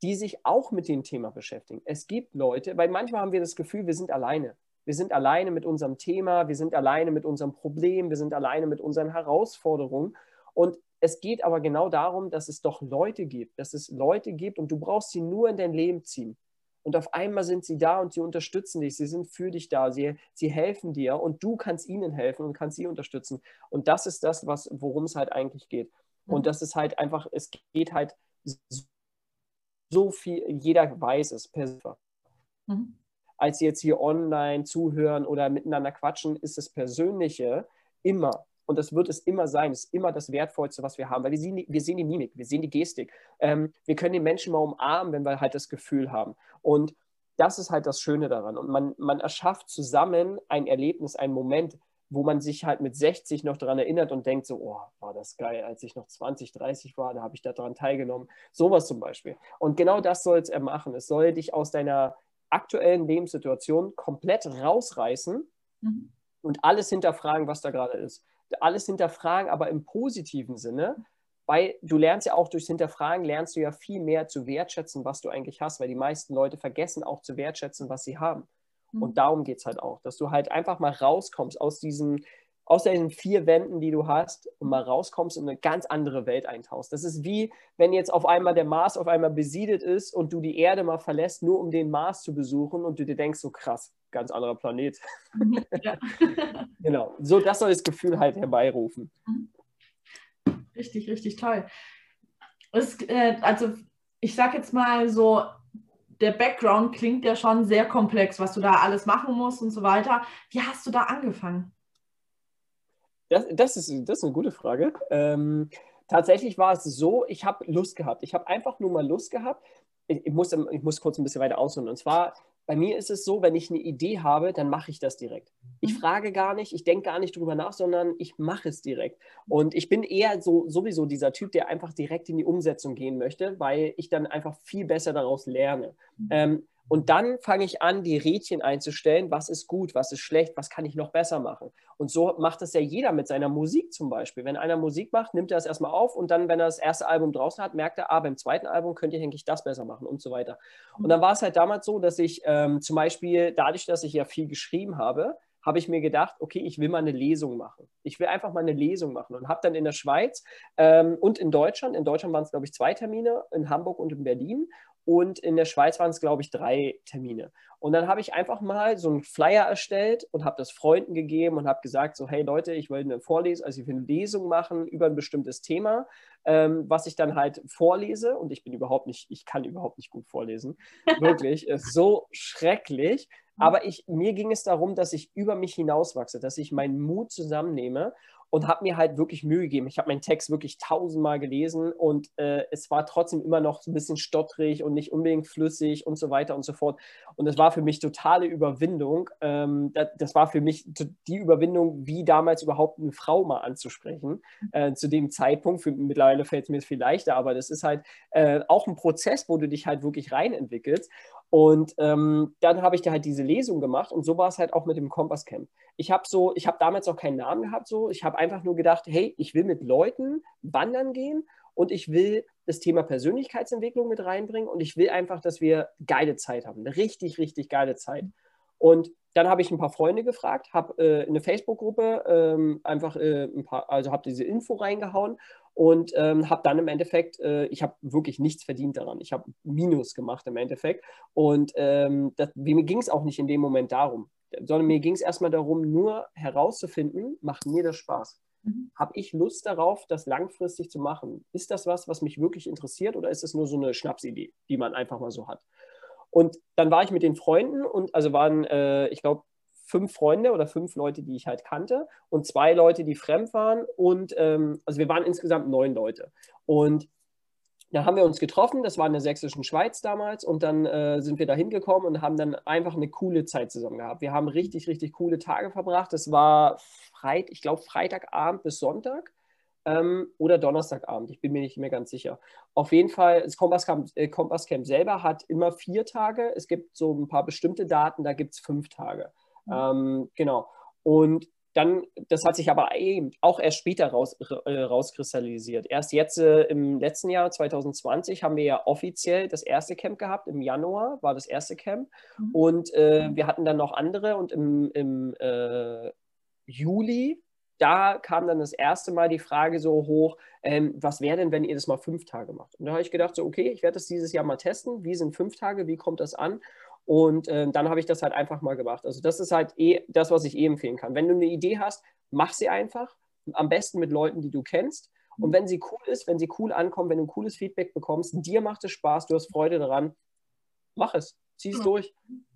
die sich auch mit dem Thema beschäftigen. Es gibt Leute, weil manchmal haben wir das Gefühl, wir sind alleine. Wir sind alleine mit unserem Thema, wir sind alleine mit unserem Problem, wir sind alleine mit unseren Herausforderungen. Und es geht aber genau darum, dass es doch Leute gibt, dass es Leute gibt und du brauchst sie nur in dein Leben ziehen. Und auf einmal sind sie da und sie unterstützen dich, sie sind für dich da, sie, sie helfen dir und du kannst ihnen helfen und kannst sie unterstützen. Und das ist das, worum es halt eigentlich geht. Und mhm. das ist halt einfach, es geht halt so viel, jeder weiß es per mhm. Als jetzt hier online zuhören oder miteinander quatschen, ist das Persönliche immer und das wird es immer sein, es ist immer das Wertvollste, was wir haben, weil wir sehen, wir sehen die Mimik, wir sehen die Gestik. Ähm, wir können den Menschen mal umarmen, wenn wir halt das Gefühl haben. Und das ist halt das Schöne daran. Und man, man erschafft zusammen ein Erlebnis, einen Moment, wo man sich halt mit 60 noch daran erinnert und denkt so, oh, war das geil, als ich noch 20, 30 war, da habe ich daran teilgenommen. Sowas zum Beispiel. Und genau das soll es er machen. Es soll dich aus deiner aktuellen Lebenssituation komplett rausreißen mhm. und alles hinterfragen, was da gerade ist. Alles hinterfragen, aber im positiven Sinne, weil du lernst ja auch durchs Hinterfragen, lernst du ja viel mehr zu wertschätzen, was du eigentlich hast, weil die meisten Leute vergessen auch zu wertschätzen, was sie haben. Und mhm. darum geht es halt auch, dass du halt einfach mal rauskommst aus diesem aus den vier Wänden, die du hast, und mal rauskommst und eine ganz andere Welt eintauchst. Das ist wie, wenn jetzt auf einmal der Mars auf einmal besiedelt ist und du die Erde mal verlässt, nur um den Mars zu besuchen und du dir denkst, so krass, ganz anderer Planet. Ja. genau, so das soll das Gefühl halt herbeirufen. Richtig, richtig toll. Es, äh, also ich sag jetzt mal so, der Background klingt ja schon sehr komplex, was du da alles machen musst und so weiter. Wie hast du da angefangen? Das, das, ist, das ist eine gute Frage. Ähm, tatsächlich war es so, ich habe Lust gehabt. Ich habe einfach nur mal Lust gehabt. Ich, ich, muss, ich muss kurz ein bisschen weiter ausholen. Und zwar, bei mir ist es so, wenn ich eine Idee habe, dann mache ich das direkt. Ich mhm. frage gar nicht, ich denke gar nicht drüber nach, sondern ich mache es direkt. Und ich bin eher so sowieso dieser Typ, der einfach direkt in die Umsetzung gehen möchte, weil ich dann einfach viel besser daraus lerne. Mhm. Ähm, und dann fange ich an, die Rädchen einzustellen, was ist gut, was ist schlecht, was kann ich noch besser machen. Und so macht das ja jeder mit seiner Musik zum Beispiel. Wenn einer Musik macht, nimmt er das erstmal auf und dann, wenn er das erste Album draußen hat, merkt er, ah, beim zweiten Album könnte ich eigentlich das besser machen und so weiter. Und dann war es halt damals so, dass ich ähm, zum Beispiel, dadurch, dass ich ja viel geschrieben habe, habe ich mir gedacht, okay, ich will mal eine Lesung machen. Ich will einfach mal eine Lesung machen und habe dann in der Schweiz ähm, und in Deutschland, in Deutschland waren es, glaube ich, zwei Termine, in Hamburg und in Berlin und in der Schweiz waren es, glaube ich, drei Termine. Und dann habe ich einfach mal so einen Flyer erstellt und habe das Freunden gegeben und habe gesagt, so, hey Leute, ich will eine Vorlesung, also ich will eine Lesung machen über ein bestimmtes Thema, ähm, was ich dann halt vorlese. Und ich bin überhaupt nicht, ich kann überhaupt nicht gut vorlesen. Wirklich, ist so schrecklich. Aber ich, mir ging es darum, dass ich über mich hinauswachse, dass ich meinen Mut zusammennehme und habe mir halt wirklich Mühe gegeben. Ich habe meinen Text wirklich tausendmal gelesen und äh, es war trotzdem immer noch so ein bisschen stottrig und nicht unbedingt flüssig und so weiter und so fort. Und es war für mich totale Überwindung. Ähm, das, das, war für mich die Überwindung, wie damals überhaupt eine Frau mal anzusprechen. Äh, zu dem Zeitpunkt, für, mittlerweile fällt es mir viel leichter, aber das ist halt äh, auch ein Prozess, wo du dich halt wirklich reinentwickelst. Und ähm, dann habe ich da halt diese Lesung gemacht und so war es halt auch mit dem Kompasscamp. Ich habe so, ich habe damals auch keinen Namen gehabt, so. Ich habe einfach nur gedacht, hey, ich will mit Leuten wandern gehen und ich will das Thema Persönlichkeitsentwicklung mit reinbringen und ich will einfach, dass wir geile Zeit haben, eine richtig, richtig geile Zeit. Und dann habe ich ein paar Freunde gefragt, habe äh, eine Facebook-Gruppe ähm, einfach äh, ein paar, also habe diese Info reingehauen und ähm, habe dann im Endeffekt, äh, ich habe wirklich nichts verdient daran. Ich habe Minus gemacht im Endeffekt. Und ähm, das, mir ging es auch nicht in dem Moment darum, sondern mir ging es erstmal darum, nur herauszufinden, macht mir das Spaß? Mhm. Habe ich Lust darauf, das langfristig zu machen? Ist das was, was mich wirklich interessiert oder ist es nur so eine Schnapsidee, die man einfach mal so hat? Und dann war ich mit den Freunden und also waren, äh, ich glaube, fünf Freunde oder fünf Leute, die ich halt kannte und zwei Leute, die fremd waren. Und ähm, also wir waren insgesamt neun Leute. Und dann haben wir uns getroffen, das war in der sächsischen Schweiz damals, und dann äh, sind wir da hingekommen und haben dann einfach eine coole Zeit zusammen gehabt. Wir haben richtig, richtig coole Tage verbracht. Das war Freit, ich glaube Freitagabend bis Sonntag ähm, oder Donnerstagabend, ich bin mir nicht mehr ganz sicher. Auf jeden Fall, das Kompasscamp, äh, Kompasscamp selber hat immer vier Tage. Es gibt so ein paar bestimmte Daten, da gibt es fünf Tage. Mhm. Ähm, genau. Und dann, das hat sich aber eben auch erst später raus, äh, rauskristallisiert. Erst jetzt äh, im letzten Jahr, 2020, haben wir ja offiziell das erste Camp gehabt. Im Januar war das erste Camp. Mhm. Und äh, wir hatten dann noch andere. Und im, im äh, Juli, da kam dann das erste Mal die Frage so hoch, ähm, was wäre denn, wenn ihr das mal fünf Tage macht? Und da habe ich gedacht, so, okay, ich werde das dieses Jahr mal testen. Wie sind fünf Tage? Wie kommt das an? Und äh, dann habe ich das halt einfach mal gemacht. Also das ist halt eh das, was ich eh empfehlen kann. Wenn du eine Idee hast, mach sie einfach. Am besten mit Leuten, die du kennst. Und wenn sie cool ist, wenn sie cool ankommt, wenn du ein cooles Feedback bekommst, dir macht es Spaß, du hast Freude daran, mach es, zieh es ja. durch.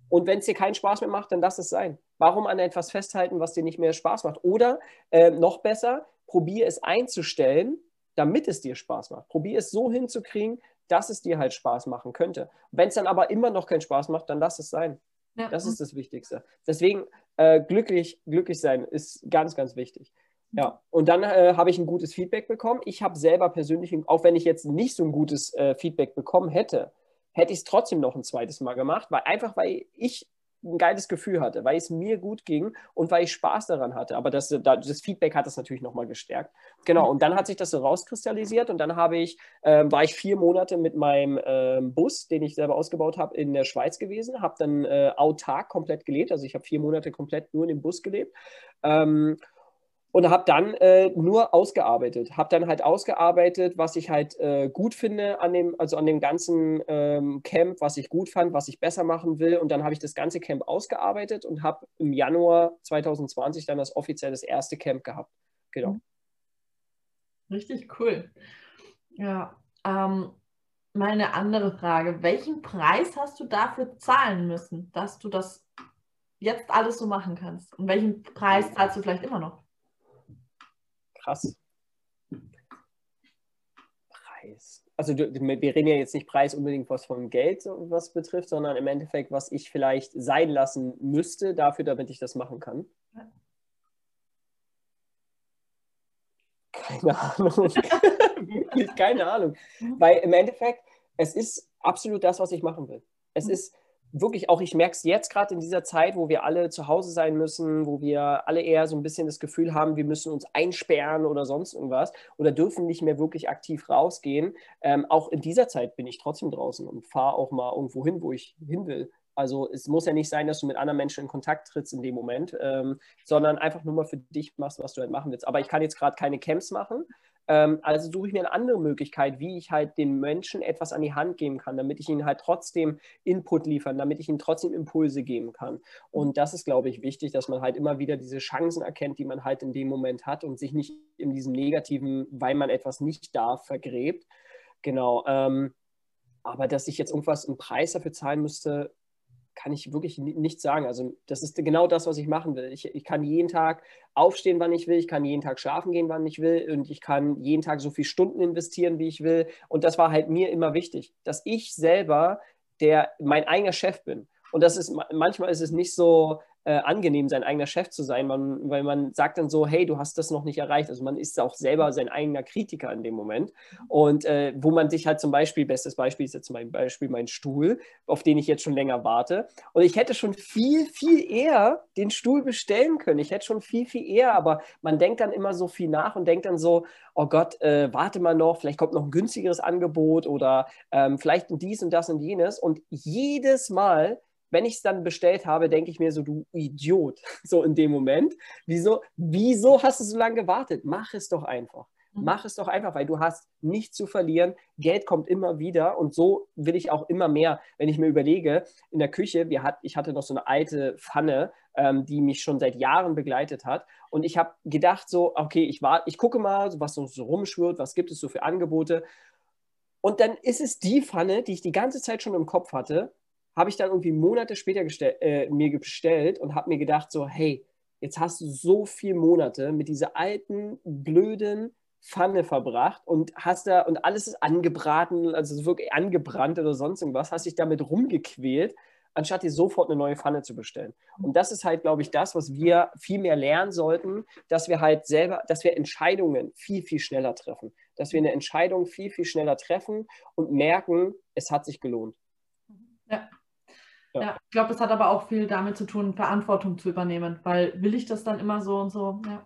Und wenn es dir keinen Spaß mehr macht, dann lass es sein. Warum an etwas festhalten, was dir nicht mehr Spaß macht? Oder äh, noch besser, probier es einzustellen, damit es dir Spaß macht. Probier es so hinzukriegen, dass es dir halt Spaß machen könnte. Wenn es dann aber immer noch keinen Spaß macht, dann lass es sein. Ja. Das ist das Wichtigste. Deswegen äh, glücklich, glücklich sein ist ganz, ganz wichtig. Ja, und dann äh, habe ich ein gutes Feedback bekommen. Ich habe selber persönlich, auch wenn ich jetzt nicht so ein gutes äh, Feedback bekommen hätte, hätte ich es trotzdem noch ein zweites Mal gemacht, weil einfach weil ich ein geiles Gefühl hatte, weil es mir gut ging und weil ich Spaß daran hatte. Aber das, das Feedback hat das natürlich nochmal gestärkt. Genau, und dann hat sich das so rauskristallisiert und dann habe ich, äh, war ich vier Monate mit meinem äh, Bus, den ich selber ausgebaut habe, in der Schweiz gewesen, habe dann äh, autark komplett gelebt. Also ich habe vier Monate komplett nur in dem Bus gelebt. Ähm, und habe dann äh, nur ausgearbeitet. Habe dann halt ausgearbeitet, was ich halt äh, gut finde an dem, also an dem ganzen ähm, Camp, was ich gut fand, was ich besser machen will. Und dann habe ich das ganze Camp ausgearbeitet und habe im Januar 2020 dann das offiziell das erste Camp gehabt. Genau. Mhm. Richtig cool. Ja. Ähm, meine andere Frage. Welchen Preis hast du dafür zahlen müssen, dass du das jetzt alles so machen kannst? Und welchen Preis zahlst du vielleicht immer noch? Krass. Preis. Also wir reden ja jetzt nicht Preis unbedingt was von Geld was betrifft, sondern im Endeffekt, was ich vielleicht sein lassen müsste dafür, damit ich das machen kann. Keine Ahnung. Wirklich keine Ahnung. Weil im Endeffekt, es ist absolut das, was ich machen will. Es mhm. ist wirklich auch, ich merke es jetzt gerade in dieser Zeit, wo wir alle zu Hause sein müssen, wo wir alle eher so ein bisschen das Gefühl haben, wir müssen uns einsperren oder sonst irgendwas oder dürfen nicht mehr wirklich aktiv rausgehen. Ähm, auch in dieser Zeit bin ich trotzdem draußen und fahre auch mal irgendwo hin, wo ich hin will. Also es muss ja nicht sein, dass du mit anderen Menschen in Kontakt trittst in dem Moment, ähm, sondern einfach nur mal für dich machst, was du halt machen willst. Aber ich kann jetzt gerade keine Camps machen, also suche ich mir eine andere Möglichkeit, wie ich halt den Menschen etwas an die Hand geben kann, damit ich ihnen halt trotzdem Input liefern, damit ich ihnen trotzdem Impulse geben kann. Und das ist, glaube ich, wichtig, dass man halt immer wieder diese Chancen erkennt, die man halt in dem Moment hat und sich nicht in diesem negativen, weil man etwas nicht darf, vergräbt. Genau. Ähm, aber dass ich jetzt irgendwas im Preis dafür zahlen müsste, kann ich wirklich nicht sagen. Also das ist genau das, was ich machen will. Ich, ich kann jeden Tag aufstehen, wann ich will. Ich kann jeden Tag schlafen gehen, wann ich will. Und ich kann jeden Tag so viele Stunden investieren, wie ich will. Und das war halt mir immer wichtig, dass ich selber der mein eigener Chef bin. Und das ist manchmal ist es nicht so, äh, angenehm, sein eigener Chef zu sein, man, weil man sagt dann so, hey, du hast das noch nicht erreicht. Also man ist auch selber sein eigener Kritiker in dem Moment. Und äh, wo man sich halt zum Beispiel, bestes Beispiel ist jetzt zum Beispiel mein Stuhl, auf den ich jetzt schon länger warte. Und ich hätte schon viel, viel eher den Stuhl bestellen können. Ich hätte schon viel, viel eher, aber man denkt dann immer so viel nach und denkt dann so, oh Gott, äh, warte mal noch, vielleicht kommt noch ein günstigeres Angebot oder ähm, vielleicht dies und das und jenes. Und jedes Mal wenn ich es dann bestellt habe, denke ich mir so, du Idiot, so in dem Moment. Wieso, wieso hast du so lange gewartet? Mach es doch einfach. Mhm. Mach es doch einfach, weil du hast nichts zu verlieren. Geld kommt immer wieder und so will ich auch immer mehr. Wenn ich mir überlege, in der Küche, wir hat, ich hatte noch so eine alte Pfanne, ähm, die mich schon seit Jahren begleitet hat. Und ich habe gedacht, so, okay, ich, war, ich gucke mal, was so rumschwirrt, was gibt es so für Angebote. Und dann ist es die Pfanne, die ich die ganze Zeit schon im Kopf hatte, habe ich dann irgendwie Monate später äh, mir bestellt und habe mir gedacht, so, hey, jetzt hast du so viele Monate mit dieser alten, blöden Pfanne verbracht und hast da, und alles ist angebraten, also wirklich angebrannt oder sonst irgendwas, hast dich damit rumgequält, anstatt dir sofort eine neue Pfanne zu bestellen. Und das ist halt, glaube ich, das, was wir viel mehr lernen sollten, dass wir halt selber, dass wir Entscheidungen viel, viel schneller treffen. Dass wir eine Entscheidung viel, viel schneller treffen und merken, es hat sich gelohnt. Ja. Ja. ja. ich glaube, es hat aber auch viel damit zu tun, Verantwortung zu übernehmen, weil will ich das dann immer so und so, ja.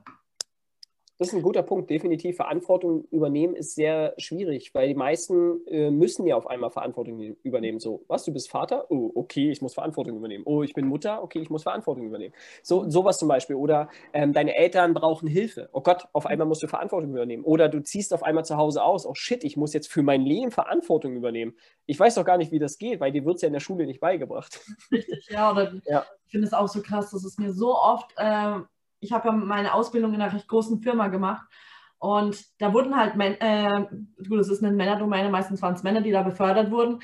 Das ist ein guter Punkt. Definitiv Verantwortung übernehmen ist sehr schwierig, weil die meisten äh, müssen ja auf einmal Verantwortung übernehmen. So, was, du bist Vater? Oh, okay, ich muss Verantwortung übernehmen. Oh, ich bin Mutter? Okay, ich muss Verantwortung übernehmen. So, sowas zum Beispiel. Oder ähm, deine Eltern brauchen Hilfe. Oh Gott, auf einmal musst du Verantwortung übernehmen. Oder du ziehst auf einmal zu Hause aus. Oh shit, ich muss jetzt für mein Leben Verantwortung übernehmen. Ich weiß doch gar nicht, wie das geht, weil dir wird es ja in der Schule nicht beigebracht. Richtig, ja. Oder ja. ich finde es auch so krass, dass es mir so oft äh, ich habe ja meine Ausbildung in einer recht großen Firma gemacht. Und da wurden halt, äh, gut, es ist eine Männerdomäne, meistens waren es Männer, die da befördert wurden.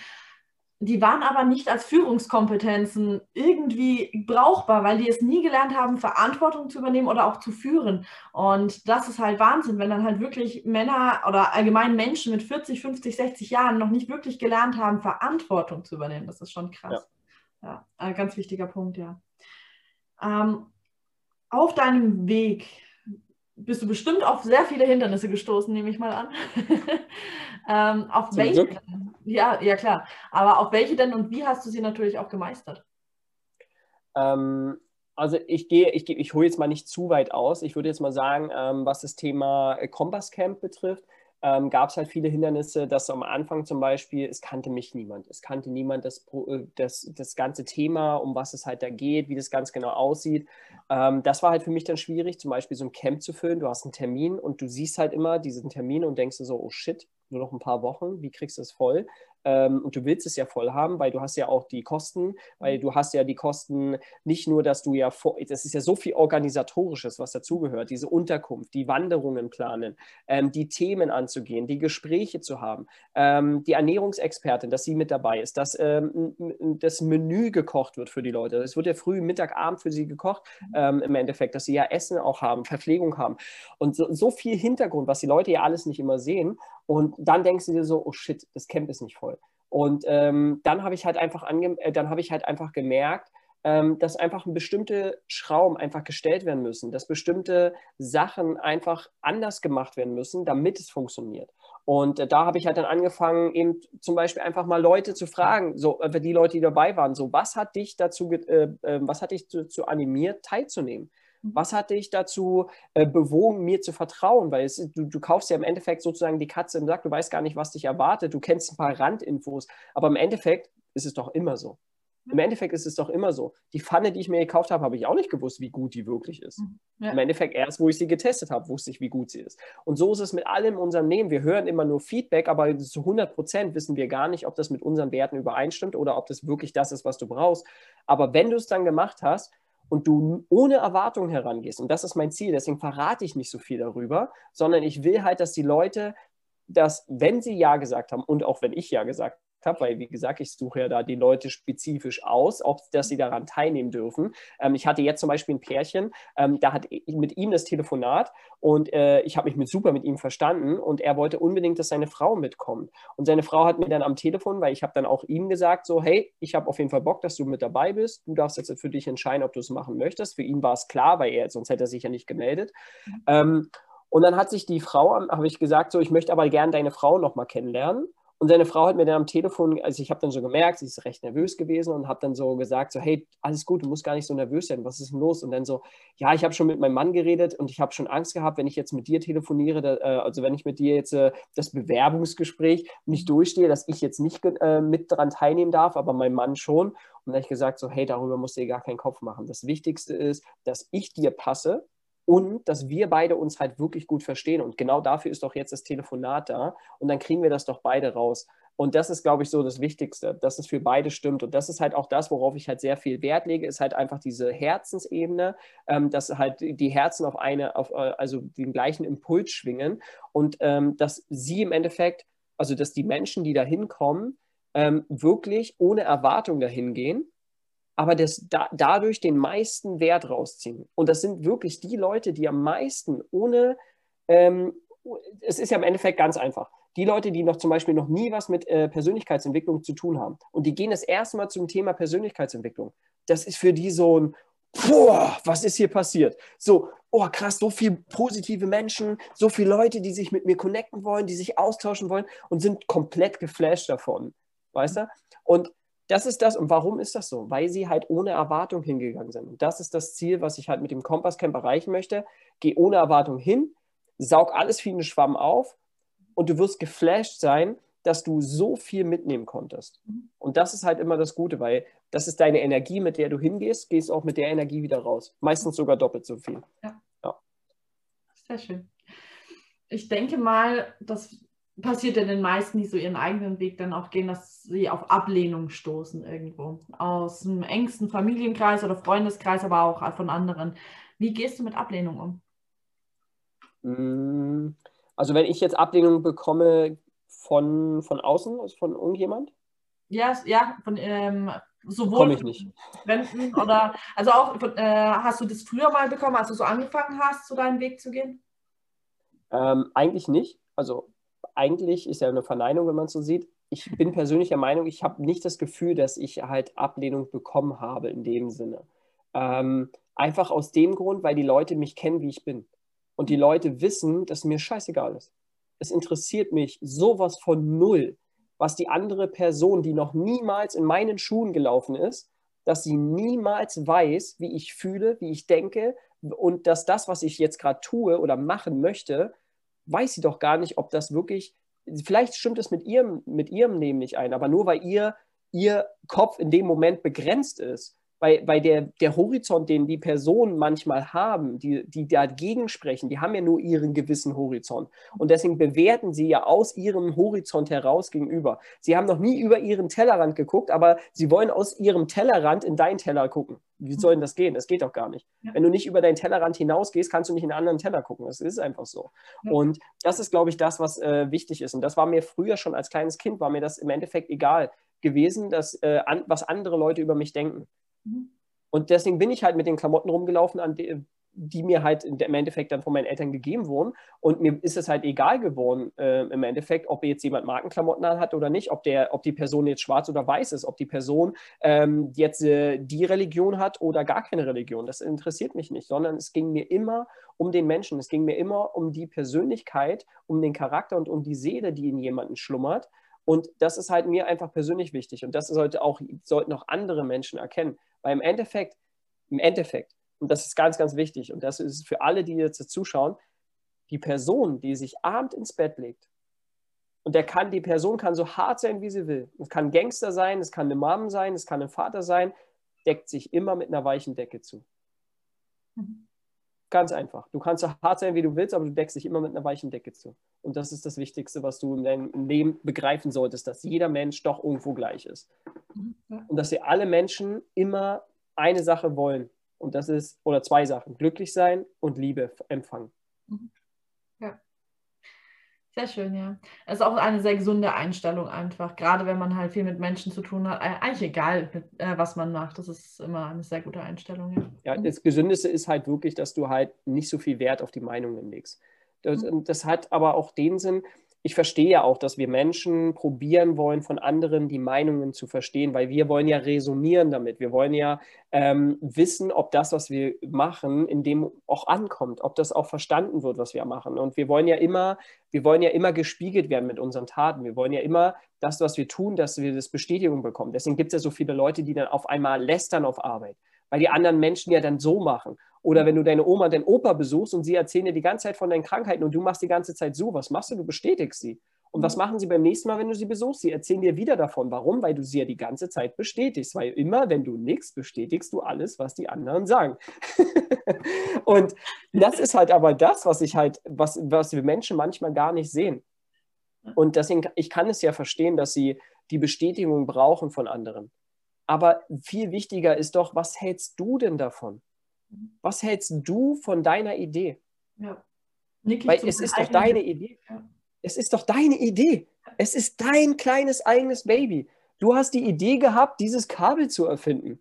Die waren aber nicht als Führungskompetenzen irgendwie brauchbar, weil die es nie gelernt haben, Verantwortung zu übernehmen oder auch zu führen. Und das ist halt Wahnsinn, wenn dann halt wirklich Männer oder allgemein Menschen mit 40, 50, 60 Jahren noch nicht wirklich gelernt haben, Verantwortung zu übernehmen. Das ist schon krass. Ja, ja ein ganz wichtiger Punkt, ja. Ähm, auf deinem Weg bist du bestimmt auf sehr viele Hindernisse gestoßen, nehme ich mal an. ähm, auf Zum welche? Glück. Ja, ja klar. Aber auf welche denn und wie hast du sie natürlich auch gemeistert? Ähm, also ich gehe, ich, ich hole jetzt mal nicht zu weit aus. Ich würde jetzt mal sagen, ähm, was das Thema Kompass Camp betrifft, ähm, gab es halt viele Hindernisse, dass am Anfang zum Beispiel, es kannte mich niemand. Es kannte niemand das, äh, das, das ganze Thema, um was es halt da geht, wie das ganz genau aussieht. Ähm, das war halt für mich dann schwierig, zum Beispiel so ein Camp zu füllen. Du hast einen Termin und du siehst halt immer diesen Termin und denkst dir so, oh shit, nur noch ein paar Wochen, wie kriegst du das voll? Ähm, und du willst es ja voll haben, weil du hast ja auch die Kosten, weil du hast ja die Kosten nicht nur, dass du ja vor, das ist ja so viel organisatorisches, was dazugehört, diese Unterkunft, die Wanderungen planen, ähm, die Themen anzugehen, die Gespräche zu haben, ähm, die Ernährungsexpertin, dass sie mit dabei ist, dass ähm, das Menü gekocht wird für die Leute. Es wird ja früh, Mittag, Abend für sie gekocht ähm, im Endeffekt, dass sie ja Essen auch haben, Verpflegung haben. Und so, so viel Hintergrund, was die Leute ja alles nicht immer sehen und dann denkst du dir so, oh shit, das Camp ist nicht voll. Und ähm, dann habe ich halt einfach äh, dann ich halt einfach gemerkt, ähm, dass einfach bestimmte Schrauben einfach gestellt werden müssen, dass bestimmte Sachen einfach anders gemacht werden müssen, damit es funktioniert. Und äh, da habe ich halt dann angefangen, eben zum Beispiel einfach mal Leute zu fragen, so äh, die Leute, die dabei waren, so was hat dich dazu, äh, äh, was hat dich dazu animiert, teilzunehmen? Was hat dich dazu äh, bewogen, mir zu vertrauen? Weil es, du, du, kaufst ja im Endeffekt sozusagen die Katze im Sack, du weißt gar nicht, was dich erwartet, du kennst ein paar Randinfos, aber im Endeffekt ist es doch immer so. Im mhm. Endeffekt ist es doch immer so. Die Pfanne, die ich mir gekauft habe, habe ich auch nicht gewusst, wie gut die wirklich ist. Mhm. Ja. Im Endeffekt erst, wo ich sie getestet habe, wusste ich, wie gut sie ist. Und so ist es mit allem in unserem Leben. Wir hören immer nur Feedback, aber zu 100 Prozent wissen wir gar nicht, ob das mit unseren Werten übereinstimmt oder ob das wirklich das ist, was du brauchst. Aber wenn du es dann gemacht hast, und du ohne Erwartung herangehst, und das ist mein Ziel, deswegen verrate ich nicht so viel darüber, sondern ich will halt, dass die Leute, dass wenn sie Ja gesagt haben und auch wenn ich Ja gesagt habe, weil wie gesagt, ich suche ja da die Leute spezifisch aus, ob dass sie daran teilnehmen dürfen. Ähm, ich hatte jetzt zum Beispiel ein Pärchen, ähm, da hat mit ihm das Telefonat und äh, ich habe mich mit super mit ihm verstanden und er wollte unbedingt, dass seine Frau mitkommt. Und seine Frau hat mir dann am Telefon, weil ich habe dann auch ihm gesagt, so hey, ich habe auf jeden Fall Bock, dass du mit dabei bist. Du darfst jetzt für dich entscheiden, ob du es machen möchtest. Für ihn war es klar, weil er sonst hätte er sich ja nicht gemeldet. Mhm. Ähm, und dann hat sich die Frau, habe ich gesagt, so ich möchte aber gerne deine Frau nochmal kennenlernen. Und seine Frau hat mir dann am Telefon, also ich habe dann so gemerkt, sie ist recht nervös gewesen und habe dann so gesagt, so hey, alles gut, du musst gar nicht so nervös sein, was ist denn los? Und dann so, ja, ich habe schon mit meinem Mann geredet und ich habe schon Angst gehabt, wenn ich jetzt mit dir telefoniere, da, äh, also wenn ich mit dir jetzt äh, das Bewerbungsgespräch nicht durchstehe, dass ich jetzt nicht äh, mit daran teilnehmen darf, aber mein Mann schon. Und dann habe ich gesagt, so hey, darüber musst du dir gar keinen Kopf machen. Das Wichtigste ist, dass ich dir passe und dass wir beide uns halt wirklich gut verstehen. Und genau dafür ist doch jetzt das Telefonat da. Und dann kriegen wir das doch beide raus. Und das ist, glaube ich, so das Wichtigste, dass es für beide stimmt. Und das ist halt auch das, worauf ich halt sehr viel Wert lege, ist halt einfach diese Herzensebene, ähm, dass halt die Herzen auf eine, auf, äh, also den gleichen Impuls schwingen und ähm, dass sie im Endeffekt, also dass die Menschen, die da hinkommen, ähm, wirklich ohne Erwartung dahin gehen aber das, da, dadurch den meisten Wert rausziehen. Und das sind wirklich die Leute, die am meisten ohne, ähm, es ist ja im Endeffekt ganz einfach. Die Leute, die noch zum Beispiel noch nie was mit äh, Persönlichkeitsentwicklung zu tun haben und die gehen das erste Mal zum Thema Persönlichkeitsentwicklung, das ist für die so ein, boah, was ist hier passiert? So, oh krass, so viele positive Menschen, so viele Leute, die sich mit mir connecten wollen, die sich austauschen wollen und sind komplett geflasht davon. Weißt du? Und das ist das. Und warum ist das so? Weil sie halt ohne Erwartung hingegangen sind. Und das ist das Ziel, was ich halt mit dem Kompasscamp erreichen möchte. Geh ohne Erwartung hin, saug alles wie einen Schwamm auf und du wirst geflasht sein, dass du so viel mitnehmen konntest. Mhm. Und das ist halt immer das Gute, weil das ist deine Energie, mit der du hingehst, gehst auch mit der Energie wieder raus. Meistens sogar doppelt so viel. Ja. ja. Sehr schön. Ich denke mal, dass passiert ja den meisten, die so ihren eigenen Weg dann auch gehen, dass sie auf Ablehnung stoßen irgendwo. Aus dem engsten Familienkreis oder Freundeskreis, aber auch von anderen. Wie gehst du mit Ablehnung um? Mm, also wenn ich jetzt Ablehnung bekomme von, von außen, also von irgendjemand? Ja, ja, von ähm, sowohl ich nicht. Fremden oder also auch äh, hast du das früher mal bekommen, als du so angefangen hast, so deinen Weg zu gehen? Ähm, eigentlich nicht. Also eigentlich ist ja eine Verneinung, wenn man es so sieht. Ich bin persönlich der Meinung, ich habe nicht das Gefühl, dass ich halt Ablehnung bekommen habe in dem Sinne. Ähm, einfach aus dem Grund, weil die Leute mich kennen, wie ich bin. Und die Leute wissen, dass mir scheißegal ist. Es interessiert mich sowas von null, was die andere Person, die noch niemals in meinen Schuhen gelaufen ist, dass sie niemals weiß, wie ich fühle, wie ich denke und dass das, was ich jetzt gerade tue oder machen möchte, weiß sie doch gar nicht, ob das wirklich, vielleicht stimmt es mit ihrem, mit ihrem Leben nicht ein, aber nur weil ihr, ihr Kopf in dem Moment begrenzt ist, weil, weil der, der Horizont, den die Personen manchmal haben, die, die dagegen sprechen, die haben ja nur ihren gewissen Horizont. Und deswegen bewerten sie ja aus ihrem Horizont heraus gegenüber. Sie haben noch nie über ihren Tellerrand geguckt, aber sie wollen aus ihrem Tellerrand in deinen Teller gucken. Wie soll denn das gehen? Das geht doch gar nicht. Ja. Wenn du nicht über deinen Tellerrand hinausgehst, kannst du nicht in einen anderen Teller gucken. Das ist einfach so. Ja. Und das ist, glaube ich, das, was äh, wichtig ist. Und das war mir früher schon als kleines Kind, war mir das im Endeffekt egal gewesen, dass, äh, an, was andere Leute über mich denken. Mhm. Und deswegen bin ich halt mit den Klamotten rumgelaufen, an die, die mir halt im Endeffekt dann von meinen Eltern gegeben wurden. Und mir ist es halt egal geworden, äh, im Endeffekt, ob jetzt jemand Markenklamotten hat oder nicht, ob, der, ob die Person jetzt schwarz oder weiß ist, ob die Person ähm, jetzt äh, die Religion hat oder gar keine Religion. Das interessiert mich nicht, sondern es ging mir immer um den Menschen. Es ging mir immer um die Persönlichkeit, um den Charakter und um die Seele, die in jemandem schlummert. Und das ist halt mir einfach persönlich wichtig. Und das sollte auch, sollten auch andere Menschen erkennen. Weil im Endeffekt, im Endeffekt, und das ist ganz, ganz wichtig, und das ist für alle, die jetzt zuschauen, die Person, die sich abend ins Bett legt, und der kann, die Person kann so hart sein, wie sie will. Es kann Gangster sein, es kann eine Mom sein, es kann ein Vater sein, deckt sich immer mit einer weichen Decke zu. Mhm. Ganz einfach. Du kannst so hart sein, wie du willst, aber du deckst dich immer mit einer weichen Decke zu. Und das ist das Wichtigste, was du in deinem Leben begreifen solltest, dass jeder Mensch doch irgendwo gleich ist. Und dass wir alle Menschen immer eine Sache wollen. Und das ist, oder zwei Sachen, glücklich sein und Liebe empfangen. Mhm. Sehr schön, ja. Es ist auch eine sehr gesunde Einstellung einfach, gerade wenn man halt viel mit Menschen zu tun hat. Eigentlich egal, mit, äh, was man macht, das ist immer eine sehr gute Einstellung. Ja. ja, das Gesündeste ist halt wirklich, dass du halt nicht so viel Wert auf die Meinungen legst. Das, mhm. das hat aber auch den Sinn, ich verstehe ja auch, dass wir Menschen probieren wollen, von anderen die Meinungen zu verstehen, weil wir wollen ja resonieren damit. Wir wollen ja ähm, wissen, ob das, was wir machen, in dem auch ankommt, ob das auch verstanden wird, was wir machen. Und wir wollen ja immer, wir wollen ja immer gespiegelt werden mit unseren Taten. Wir wollen ja immer das, was wir tun, dass wir das Bestätigung bekommen. Deswegen gibt es ja so viele Leute, die dann auf einmal lästern auf Arbeit, weil die anderen Menschen ja dann so machen. Oder wenn du deine Oma, deinen Opa besuchst und sie erzählen dir die ganze Zeit von deinen Krankheiten und du machst die ganze Zeit so, was machst du? Du bestätigst sie. Und was mhm. machen sie beim nächsten Mal, wenn du sie besuchst? Sie erzählen dir wieder davon. Warum? Weil du sie ja die ganze Zeit bestätigst. Weil immer, wenn du nichts bestätigst, du alles, was die anderen sagen. und das ist halt aber das, was ich halt, was, was wir Menschen manchmal gar nicht sehen. Und deswegen, ich kann es ja verstehen, dass sie die Bestätigung brauchen von anderen. Aber viel wichtiger ist doch, was hältst du denn davon? Was hältst du von deiner Idee? Ja. Niki Weil es ist doch deine Idee. Ja. Es ist doch deine Idee. Es ist dein kleines eigenes Baby. Du hast die Idee gehabt, dieses Kabel zu erfinden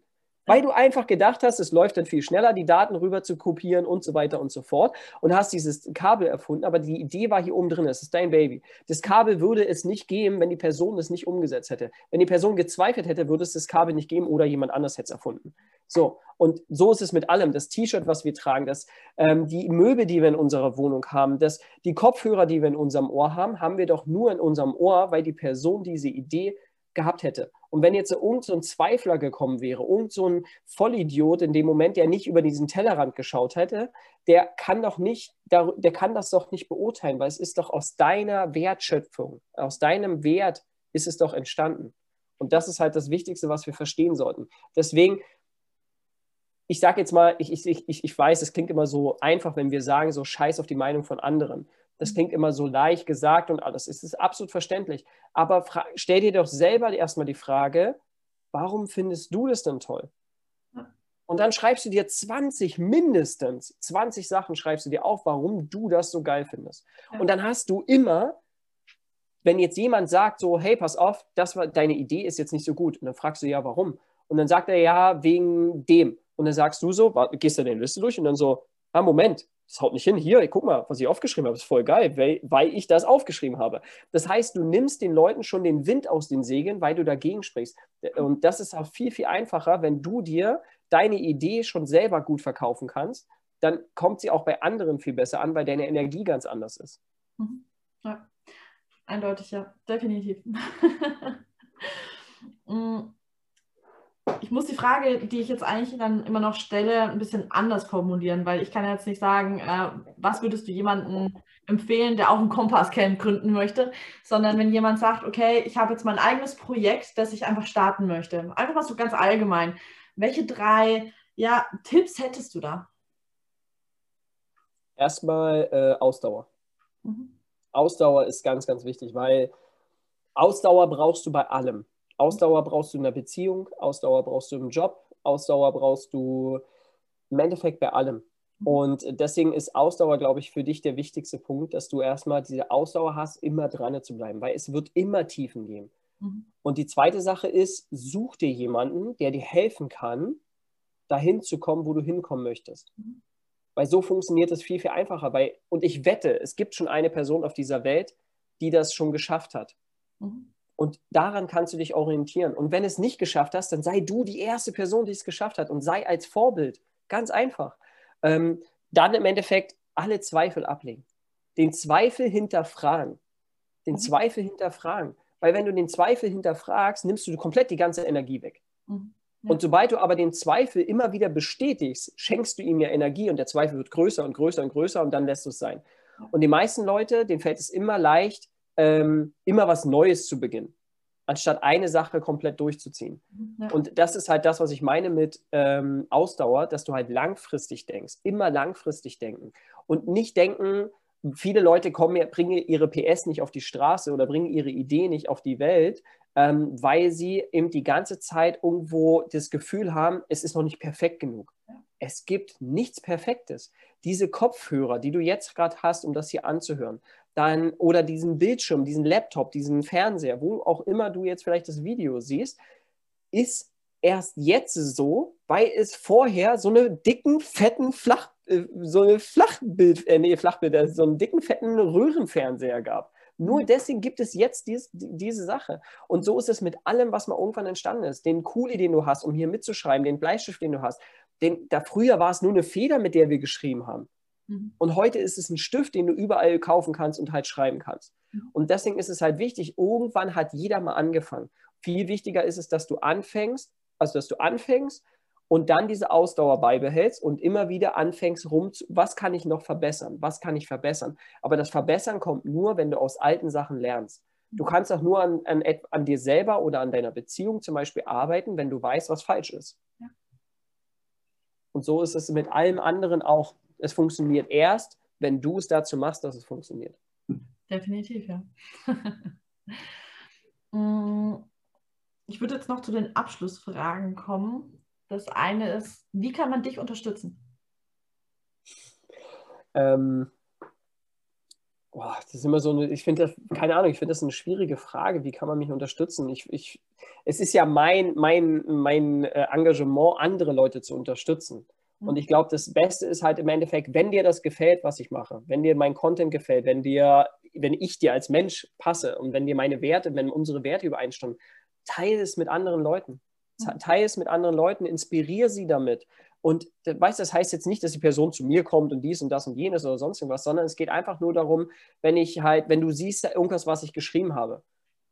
weil du einfach gedacht hast, es läuft dann viel schneller, die Daten rüber zu kopieren und so weiter und so fort und hast dieses Kabel erfunden, aber die Idee war hier oben drin, es ist dein Baby. Das Kabel würde es nicht geben, wenn die Person es nicht umgesetzt hätte. Wenn die Person gezweifelt hätte, würde es das Kabel nicht geben oder jemand anders hätte es erfunden. So, und so ist es mit allem. Das T-Shirt, was wir tragen, das, ähm, die Möbel, die wir in unserer Wohnung haben, das, die Kopfhörer, die wir in unserem Ohr haben, haben wir doch nur in unserem Ohr, weil die Person diese Idee gehabt hätte. Und wenn jetzt irgend so ein Zweifler gekommen wäre, irgend so ein Vollidiot in dem Moment, der nicht über diesen Tellerrand geschaut hätte, der kann doch nicht, der kann das doch nicht beurteilen, weil es ist doch aus deiner Wertschöpfung, aus deinem Wert ist es doch entstanden. Und das ist halt das Wichtigste, was wir verstehen sollten. Deswegen, ich sage jetzt mal, ich, ich, ich, ich weiß, es klingt immer so einfach, wenn wir sagen, so scheiß auf die Meinung von anderen. Das klingt immer so leicht gesagt und alles. Es ist absolut verständlich. Aber stell dir doch selber erstmal die Frage, warum findest du das denn toll? Und dann schreibst du dir 20, mindestens 20 Sachen schreibst du dir auf, warum du das so geil findest. Ja. Und dann hast du immer, wenn jetzt jemand sagt so, hey, pass auf, das war, deine Idee ist jetzt nicht so gut. Und dann fragst du, ja, warum? Und dann sagt er, ja, wegen dem. Und dann sagst du so, gehst du deine Liste durch und dann so, ah, Moment, das haut nicht hin. Hier, guck mal, was ich aufgeschrieben habe, ist voll geil, weil, weil, ich das aufgeschrieben habe. Das heißt, du nimmst den Leuten schon den Wind aus den Segeln, weil du dagegen sprichst. Und das ist auch viel, viel einfacher, wenn du dir deine Idee schon selber gut verkaufen kannst, dann kommt sie auch bei anderen viel besser an, weil deine Energie ganz anders ist. Mhm. Ja, eindeutig, ja, definitiv. Ich muss die Frage, die ich jetzt eigentlich dann immer noch stelle, ein bisschen anders formulieren, weil ich kann jetzt nicht sagen, äh, was würdest du jemandem empfehlen, der auch ein Kompass-Camp gründen möchte, sondern wenn jemand sagt, okay, ich habe jetzt mein eigenes Projekt, das ich einfach starten möchte. Einfach mal so ganz allgemein. Welche drei ja, Tipps hättest du da? Erstmal äh, Ausdauer. Mhm. Ausdauer ist ganz, ganz wichtig, weil Ausdauer brauchst du bei allem. Ausdauer brauchst du in der Beziehung, Ausdauer brauchst du im Job, Ausdauer brauchst du im Endeffekt bei allem. Und deswegen ist Ausdauer, glaube ich, für dich der wichtigste Punkt, dass du erstmal diese Ausdauer hast, immer dran zu bleiben, weil es wird immer Tiefen geben. Mhm. Und die zweite Sache ist, such dir jemanden, der dir helfen kann, dahin zu kommen, wo du hinkommen möchtest. Mhm. Weil so funktioniert es viel, viel einfacher. Weil, und ich wette, es gibt schon eine Person auf dieser Welt, die das schon geschafft hat. Mhm. Und daran kannst du dich orientieren. Und wenn es nicht geschafft hast, dann sei du die erste Person, die es geschafft hat und sei als Vorbild. Ganz einfach. Ähm, dann im Endeffekt alle Zweifel ablegen. Den Zweifel hinterfragen. Den mhm. Zweifel hinterfragen. Weil wenn du den Zweifel hinterfragst, nimmst du komplett die ganze Energie weg. Mhm. Ja. Und sobald du aber den Zweifel immer wieder bestätigst, schenkst du ihm ja Energie und der Zweifel wird größer und größer und größer und dann lässt du es sein. Und die meisten Leute, denen fällt es immer leicht, ähm, immer was Neues zu beginnen, anstatt eine Sache komplett durchzuziehen. Ja. Und das ist halt das, was ich meine mit ähm, Ausdauer, dass du halt langfristig denkst, immer langfristig denken und nicht denken, viele Leute kommen, bringen ihre PS nicht auf die Straße oder bringen ihre Idee nicht auf die Welt, ähm, weil sie eben die ganze Zeit irgendwo das Gefühl haben, es ist noch nicht perfekt genug. Es gibt nichts Perfektes. Diese Kopfhörer, die du jetzt gerade hast, um das hier anzuhören, dann oder diesen Bildschirm, diesen Laptop, diesen Fernseher, wo auch immer du jetzt vielleicht das Video siehst, ist erst jetzt so, weil es vorher so eine dicken, fetten Flach, äh, so eine Flachbild, äh, nee, Flachbild, äh, so einen dicken, fetten Röhrenfernseher gab. Nur mhm. deswegen gibt es jetzt dies, diese Sache. Und so ist es mit allem, was mal irgendwann entstanden ist. Den Kuli, den du hast, um hier mitzuschreiben, den Bleistift, den du hast. Den, da früher war es nur eine Feder, mit der wir geschrieben haben. Mhm. Und heute ist es ein Stift, den du überall kaufen kannst und halt schreiben kannst. Mhm. Und deswegen ist es halt wichtig, irgendwann hat jeder mal angefangen. Viel wichtiger ist es, dass du anfängst, also dass du anfängst und dann diese Ausdauer beibehältst und immer wieder anfängst rum, zu, was kann ich noch verbessern, was kann ich verbessern. Aber das Verbessern kommt nur, wenn du aus alten Sachen lernst. Du mhm. kannst auch nur an, an, an dir selber oder an deiner Beziehung zum Beispiel arbeiten, wenn du weißt, was falsch ist. Ja. Und so ist es mit allem anderen auch. Es funktioniert erst, wenn du es dazu machst, dass es funktioniert. Definitiv, ja. Mm, ich würde jetzt noch zu den Abschlussfragen kommen. Das eine ist, wie kann man dich unterstützen? Ähm, boah, das ist immer so eine, ich finde, keine Ahnung, ich finde das eine schwierige Frage. Wie kann man mich unterstützen? Ich, ich, es ist ja mein, mein, mein äh, Engagement, andere Leute zu unterstützen. Und ich glaube, das Beste ist halt im Endeffekt, wenn dir das gefällt, was ich mache, wenn dir mein Content gefällt, wenn dir, wenn ich dir als Mensch passe und wenn dir meine Werte, wenn unsere Werte übereinstimmen, teile es mit anderen Leuten. Teile es mit anderen Leuten, inspiriere sie damit. Und weißt, das heißt jetzt nicht, dass die Person zu mir kommt und dies und das und jenes oder sonst irgendwas, sondern es geht einfach nur darum, wenn ich halt, wenn du siehst irgendwas, was ich geschrieben habe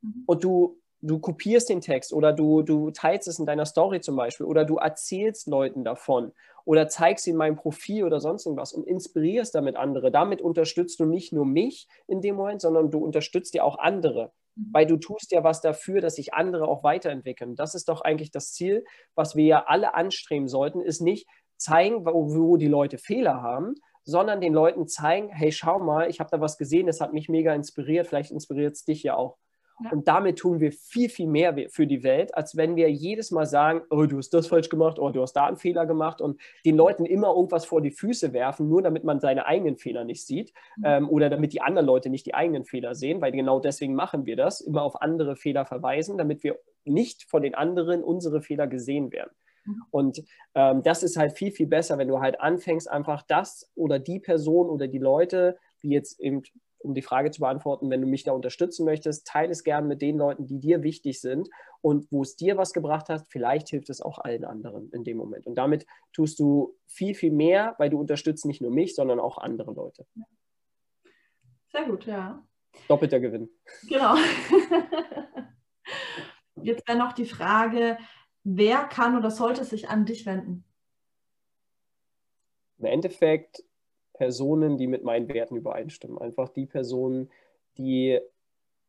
mhm. und du du kopierst den Text oder du, du teilst es in deiner Story zum Beispiel oder du erzählst Leuten davon oder zeigst ihnen mein Profil oder sonst irgendwas und inspirierst damit andere. Damit unterstützt du nicht nur mich in dem Moment, sondern du unterstützt ja auch andere, mhm. weil du tust ja was dafür, dass sich andere auch weiterentwickeln. Das ist doch eigentlich das Ziel, was wir ja alle anstreben sollten, ist nicht zeigen, wo, wo die Leute Fehler haben, sondern den Leuten zeigen, hey, schau mal, ich habe da was gesehen, das hat mich mega inspiriert, vielleicht inspiriert es dich ja auch. Ja. Und damit tun wir viel, viel mehr für die Welt, als wenn wir jedes Mal sagen, oh, du hast das falsch gemacht, oh, du hast da einen Fehler gemacht und den Leuten immer irgendwas vor die Füße werfen, nur damit man seine eigenen Fehler nicht sieht mhm. ähm, oder damit die anderen Leute nicht die eigenen Fehler sehen, weil genau deswegen machen wir das, immer auf andere Fehler verweisen, damit wir nicht von den anderen unsere Fehler gesehen werden. Mhm. Und ähm, das ist halt viel, viel besser, wenn du halt anfängst, einfach das oder die Person oder die Leute, wie jetzt eben um die Frage zu beantworten, wenn du mich da unterstützen möchtest, teile es gerne mit den Leuten, die dir wichtig sind und wo es dir was gebracht hat, vielleicht hilft es auch allen anderen in dem Moment. Und damit tust du viel, viel mehr, weil du unterstützt nicht nur mich, sondern auch andere Leute. Sehr gut, ja. Doppelter Gewinn. Genau. Jetzt wäre noch die Frage, wer kann oder sollte sich an dich wenden? Im Endeffekt Personen, die mit meinen Werten übereinstimmen. Einfach die Personen, die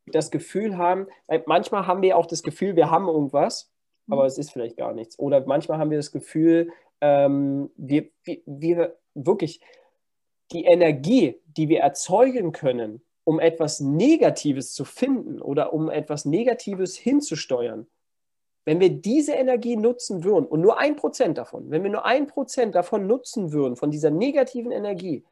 das Gefühl haben, manchmal haben wir auch das Gefühl, wir haben irgendwas, mhm. aber es ist vielleicht gar nichts. Oder manchmal haben wir das Gefühl, ähm, wir, wir, wir wirklich die Energie, die wir erzeugen können, um etwas Negatives zu finden oder um etwas Negatives hinzusteuern, wenn wir diese Energie nutzen würden und nur ein Prozent davon, wenn wir nur ein Prozent davon nutzen würden, von dieser negativen Energie,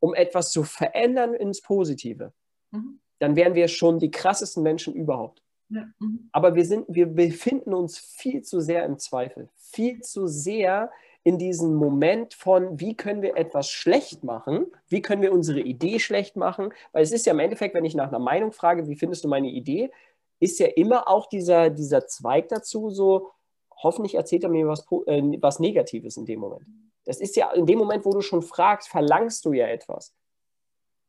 um etwas zu verändern ins Positive, mhm. dann wären wir schon die krassesten Menschen überhaupt. Ja. Mhm. Aber wir, sind, wir befinden uns viel zu sehr im Zweifel, viel zu sehr in diesem Moment von, wie können wir etwas schlecht machen, wie können wir unsere Idee schlecht machen, weil es ist ja im Endeffekt, wenn ich nach einer Meinung frage, wie findest du meine Idee, ist ja immer auch dieser, dieser Zweig dazu, so hoffentlich erzählt er mir was, äh, was Negatives in dem Moment. Das ist ja in dem Moment, wo du schon fragst, verlangst du ja etwas.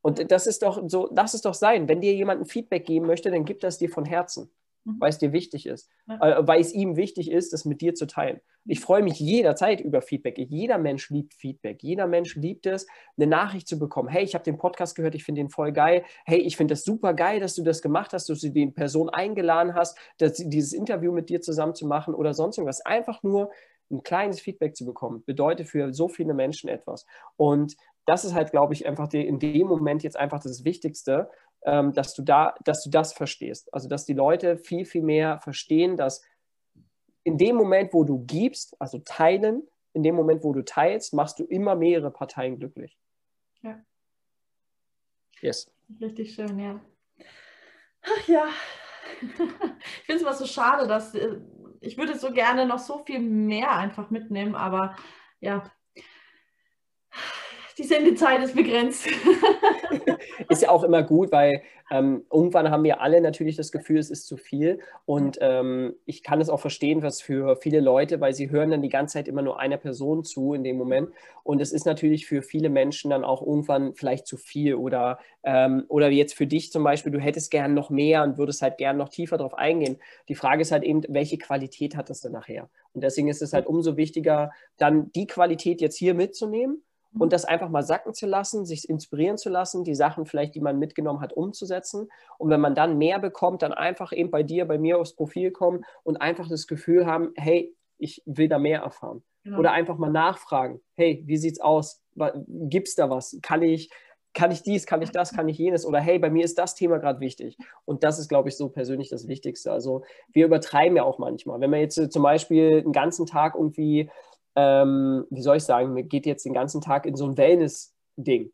Und das ist doch so, lass es doch sein. Wenn dir jemand ein Feedback geben möchte, dann gib das dir von Herzen. Mhm. weil es dir wichtig ist, äh, weil es ihm wichtig ist, das mit dir zu teilen. Ich freue mich jederzeit über Feedback. Jeder Mensch liebt Feedback. Jeder Mensch liebt es, eine Nachricht zu bekommen. Hey, ich habe den Podcast gehört, ich finde den voll geil. Hey, ich finde das super geil, dass du das gemacht hast, dass du die Person eingeladen hast, dass, dieses Interview mit dir zusammen zu machen oder sonst irgendwas. Einfach nur ein kleines Feedback zu bekommen, bedeutet für so viele Menschen etwas. Und das ist halt, glaube ich, einfach die, in dem Moment jetzt einfach das Wichtigste, ähm, dass, du da, dass du das verstehst. Also, dass die Leute viel, viel mehr verstehen, dass in dem Moment, wo du gibst, also teilen, in dem Moment, wo du teilst, machst du immer mehrere Parteien glücklich. Ja. Yes. Richtig schön, ja. Ach ja. ich finde es immer so schade, dass äh, ich würde so gerne noch so viel mehr einfach mitnehmen, aber ja, die Sendezeit ist begrenzt. ist ja auch immer gut, weil ähm, irgendwann haben wir alle natürlich das Gefühl, es ist zu viel. Und ähm, ich kann es auch verstehen, was für viele Leute, weil sie hören dann die ganze Zeit immer nur einer Person zu in dem Moment. Und es ist natürlich für viele Menschen dann auch irgendwann vielleicht zu viel. Oder, ähm, oder jetzt für dich zum Beispiel, du hättest gern noch mehr und würdest halt gern noch tiefer darauf eingehen. Die Frage ist halt eben, welche Qualität hat das denn nachher? Und deswegen ist es halt umso wichtiger, dann die Qualität jetzt hier mitzunehmen und das einfach mal sacken zu lassen, sich inspirieren zu lassen, die Sachen vielleicht, die man mitgenommen hat, umzusetzen. Und wenn man dann mehr bekommt, dann einfach eben bei dir, bei mir aufs Profil kommen und einfach das Gefühl haben, hey, ich will da mehr erfahren. Genau. Oder einfach mal nachfragen, hey, wie sieht's aus? Gibt es da was? Kann ich, kann ich dies, kann ich das, kann ich jenes? Oder hey, bei mir ist das Thema gerade wichtig. Und das ist, glaube ich, so persönlich das Wichtigste. Also wir übertreiben ja auch manchmal. Wenn man jetzt äh, zum Beispiel einen ganzen Tag irgendwie ähm, wie soll ich sagen, geht jetzt den ganzen Tag in so ein Wellness-Ding.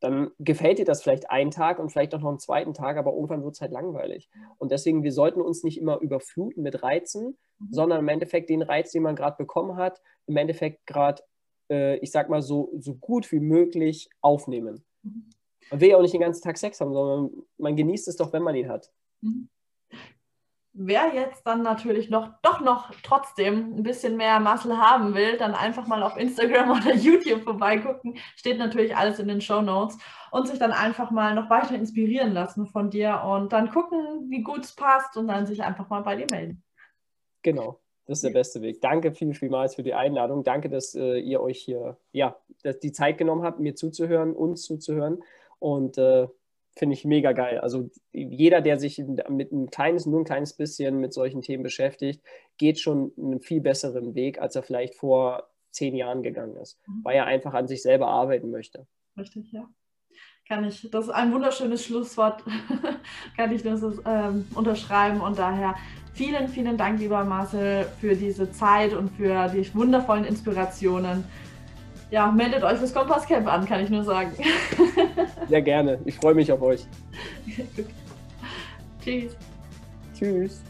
Dann gefällt dir das vielleicht einen Tag und vielleicht auch noch einen zweiten Tag, aber irgendwann wird es halt langweilig. Und deswegen, wir sollten uns nicht immer überfluten mit Reizen, mhm. sondern im Endeffekt den Reiz, den man gerade bekommen hat, im Endeffekt gerade, äh, ich sag mal, so, so gut wie möglich aufnehmen. Mhm. Man will ja auch nicht den ganzen Tag Sex haben, sondern man genießt es doch, wenn man ihn hat. Mhm. Wer jetzt dann natürlich noch, doch noch trotzdem ein bisschen mehr Muscle haben will, dann einfach mal auf Instagram oder YouTube vorbeigucken. Steht natürlich alles in den Show Notes und sich dann einfach mal noch weiter inspirieren lassen von dir und dann gucken, wie gut es passt und dann sich einfach mal bei dir melden. Genau. Das ist der beste Weg. Danke viel, vielmals für die Einladung. Danke, dass äh, ihr euch hier, ja, dass die Zeit genommen habt, mir zuzuhören, uns zuzuhören. Und äh, finde ich mega geil. Also jeder, der sich mit ein kleines, nur ein kleines bisschen mit solchen Themen beschäftigt, geht schon einen viel besseren Weg, als er vielleicht vor zehn Jahren gegangen ist, mhm. weil er einfach an sich selber arbeiten möchte. Richtig, ja. Kann ich, das ist ein wunderschönes Schlusswort, kann ich das ähm, unterschreiben und daher vielen, vielen Dank, lieber Marcel, für diese Zeit und für die wundervollen Inspirationen ja, meldet euch fürs Kompasscamp an, kann ich nur sagen. Sehr gerne. Ich freue mich auf euch. Tschüss. Tschüss.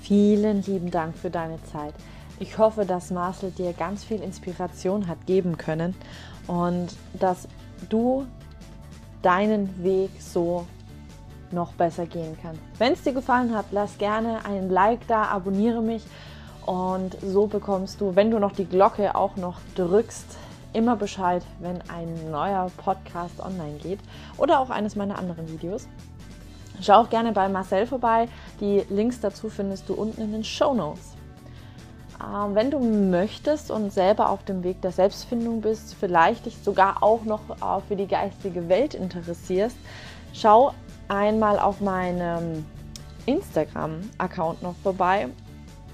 Vielen lieben Dank für deine Zeit. Ich hoffe, dass Marcel dir ganz viel Inspiration hat geben können und dass du deinen Weg so noch besser gehen kannst. Wenn es dir gefallen hat, lass gerne einen Like da, abonniere mich und so bekommst du, wenn du noch die Glocke auch noch drückst, immer Bescheid, wenn ein neuer Podcast online geht oder auch eines meiner anderen Videos. Schau auch gerne bei Marcel vorbei. Die Links dazu findest du unten in den Show Notes. Ähm, wenn du möchtest und selber auf dem Weg der Selbstfindung bist, vielleicht dich sogar auch noch äh, für die geistige Welt interessierst, schau einmal auf meinem Instagram-Account noch vorbei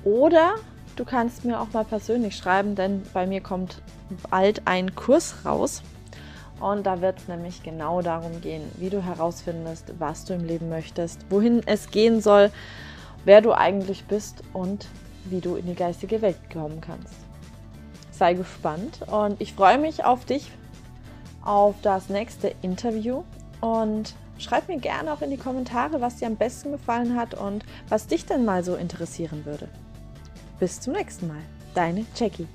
oder du kannst mir auch mal persönlich schreiben, denn bei mir kommt bald ein Kurs raus. Und da wird es nämlich genau darum gehen, wie du herausfindest, was du im Leben möchtest, wohin es gehen soll, wer du eigentlich bist und wie du in die geistige Welt kommen kannst. Sei gespannt und ich freue mich auf dich, auf das nächste Interview und schreib mir gerne auch in die Kommentare, was dir am besten gefallen hat und was dich denn mal so interessieren würde. Bis zum nächsten Mal. Deine Jackie.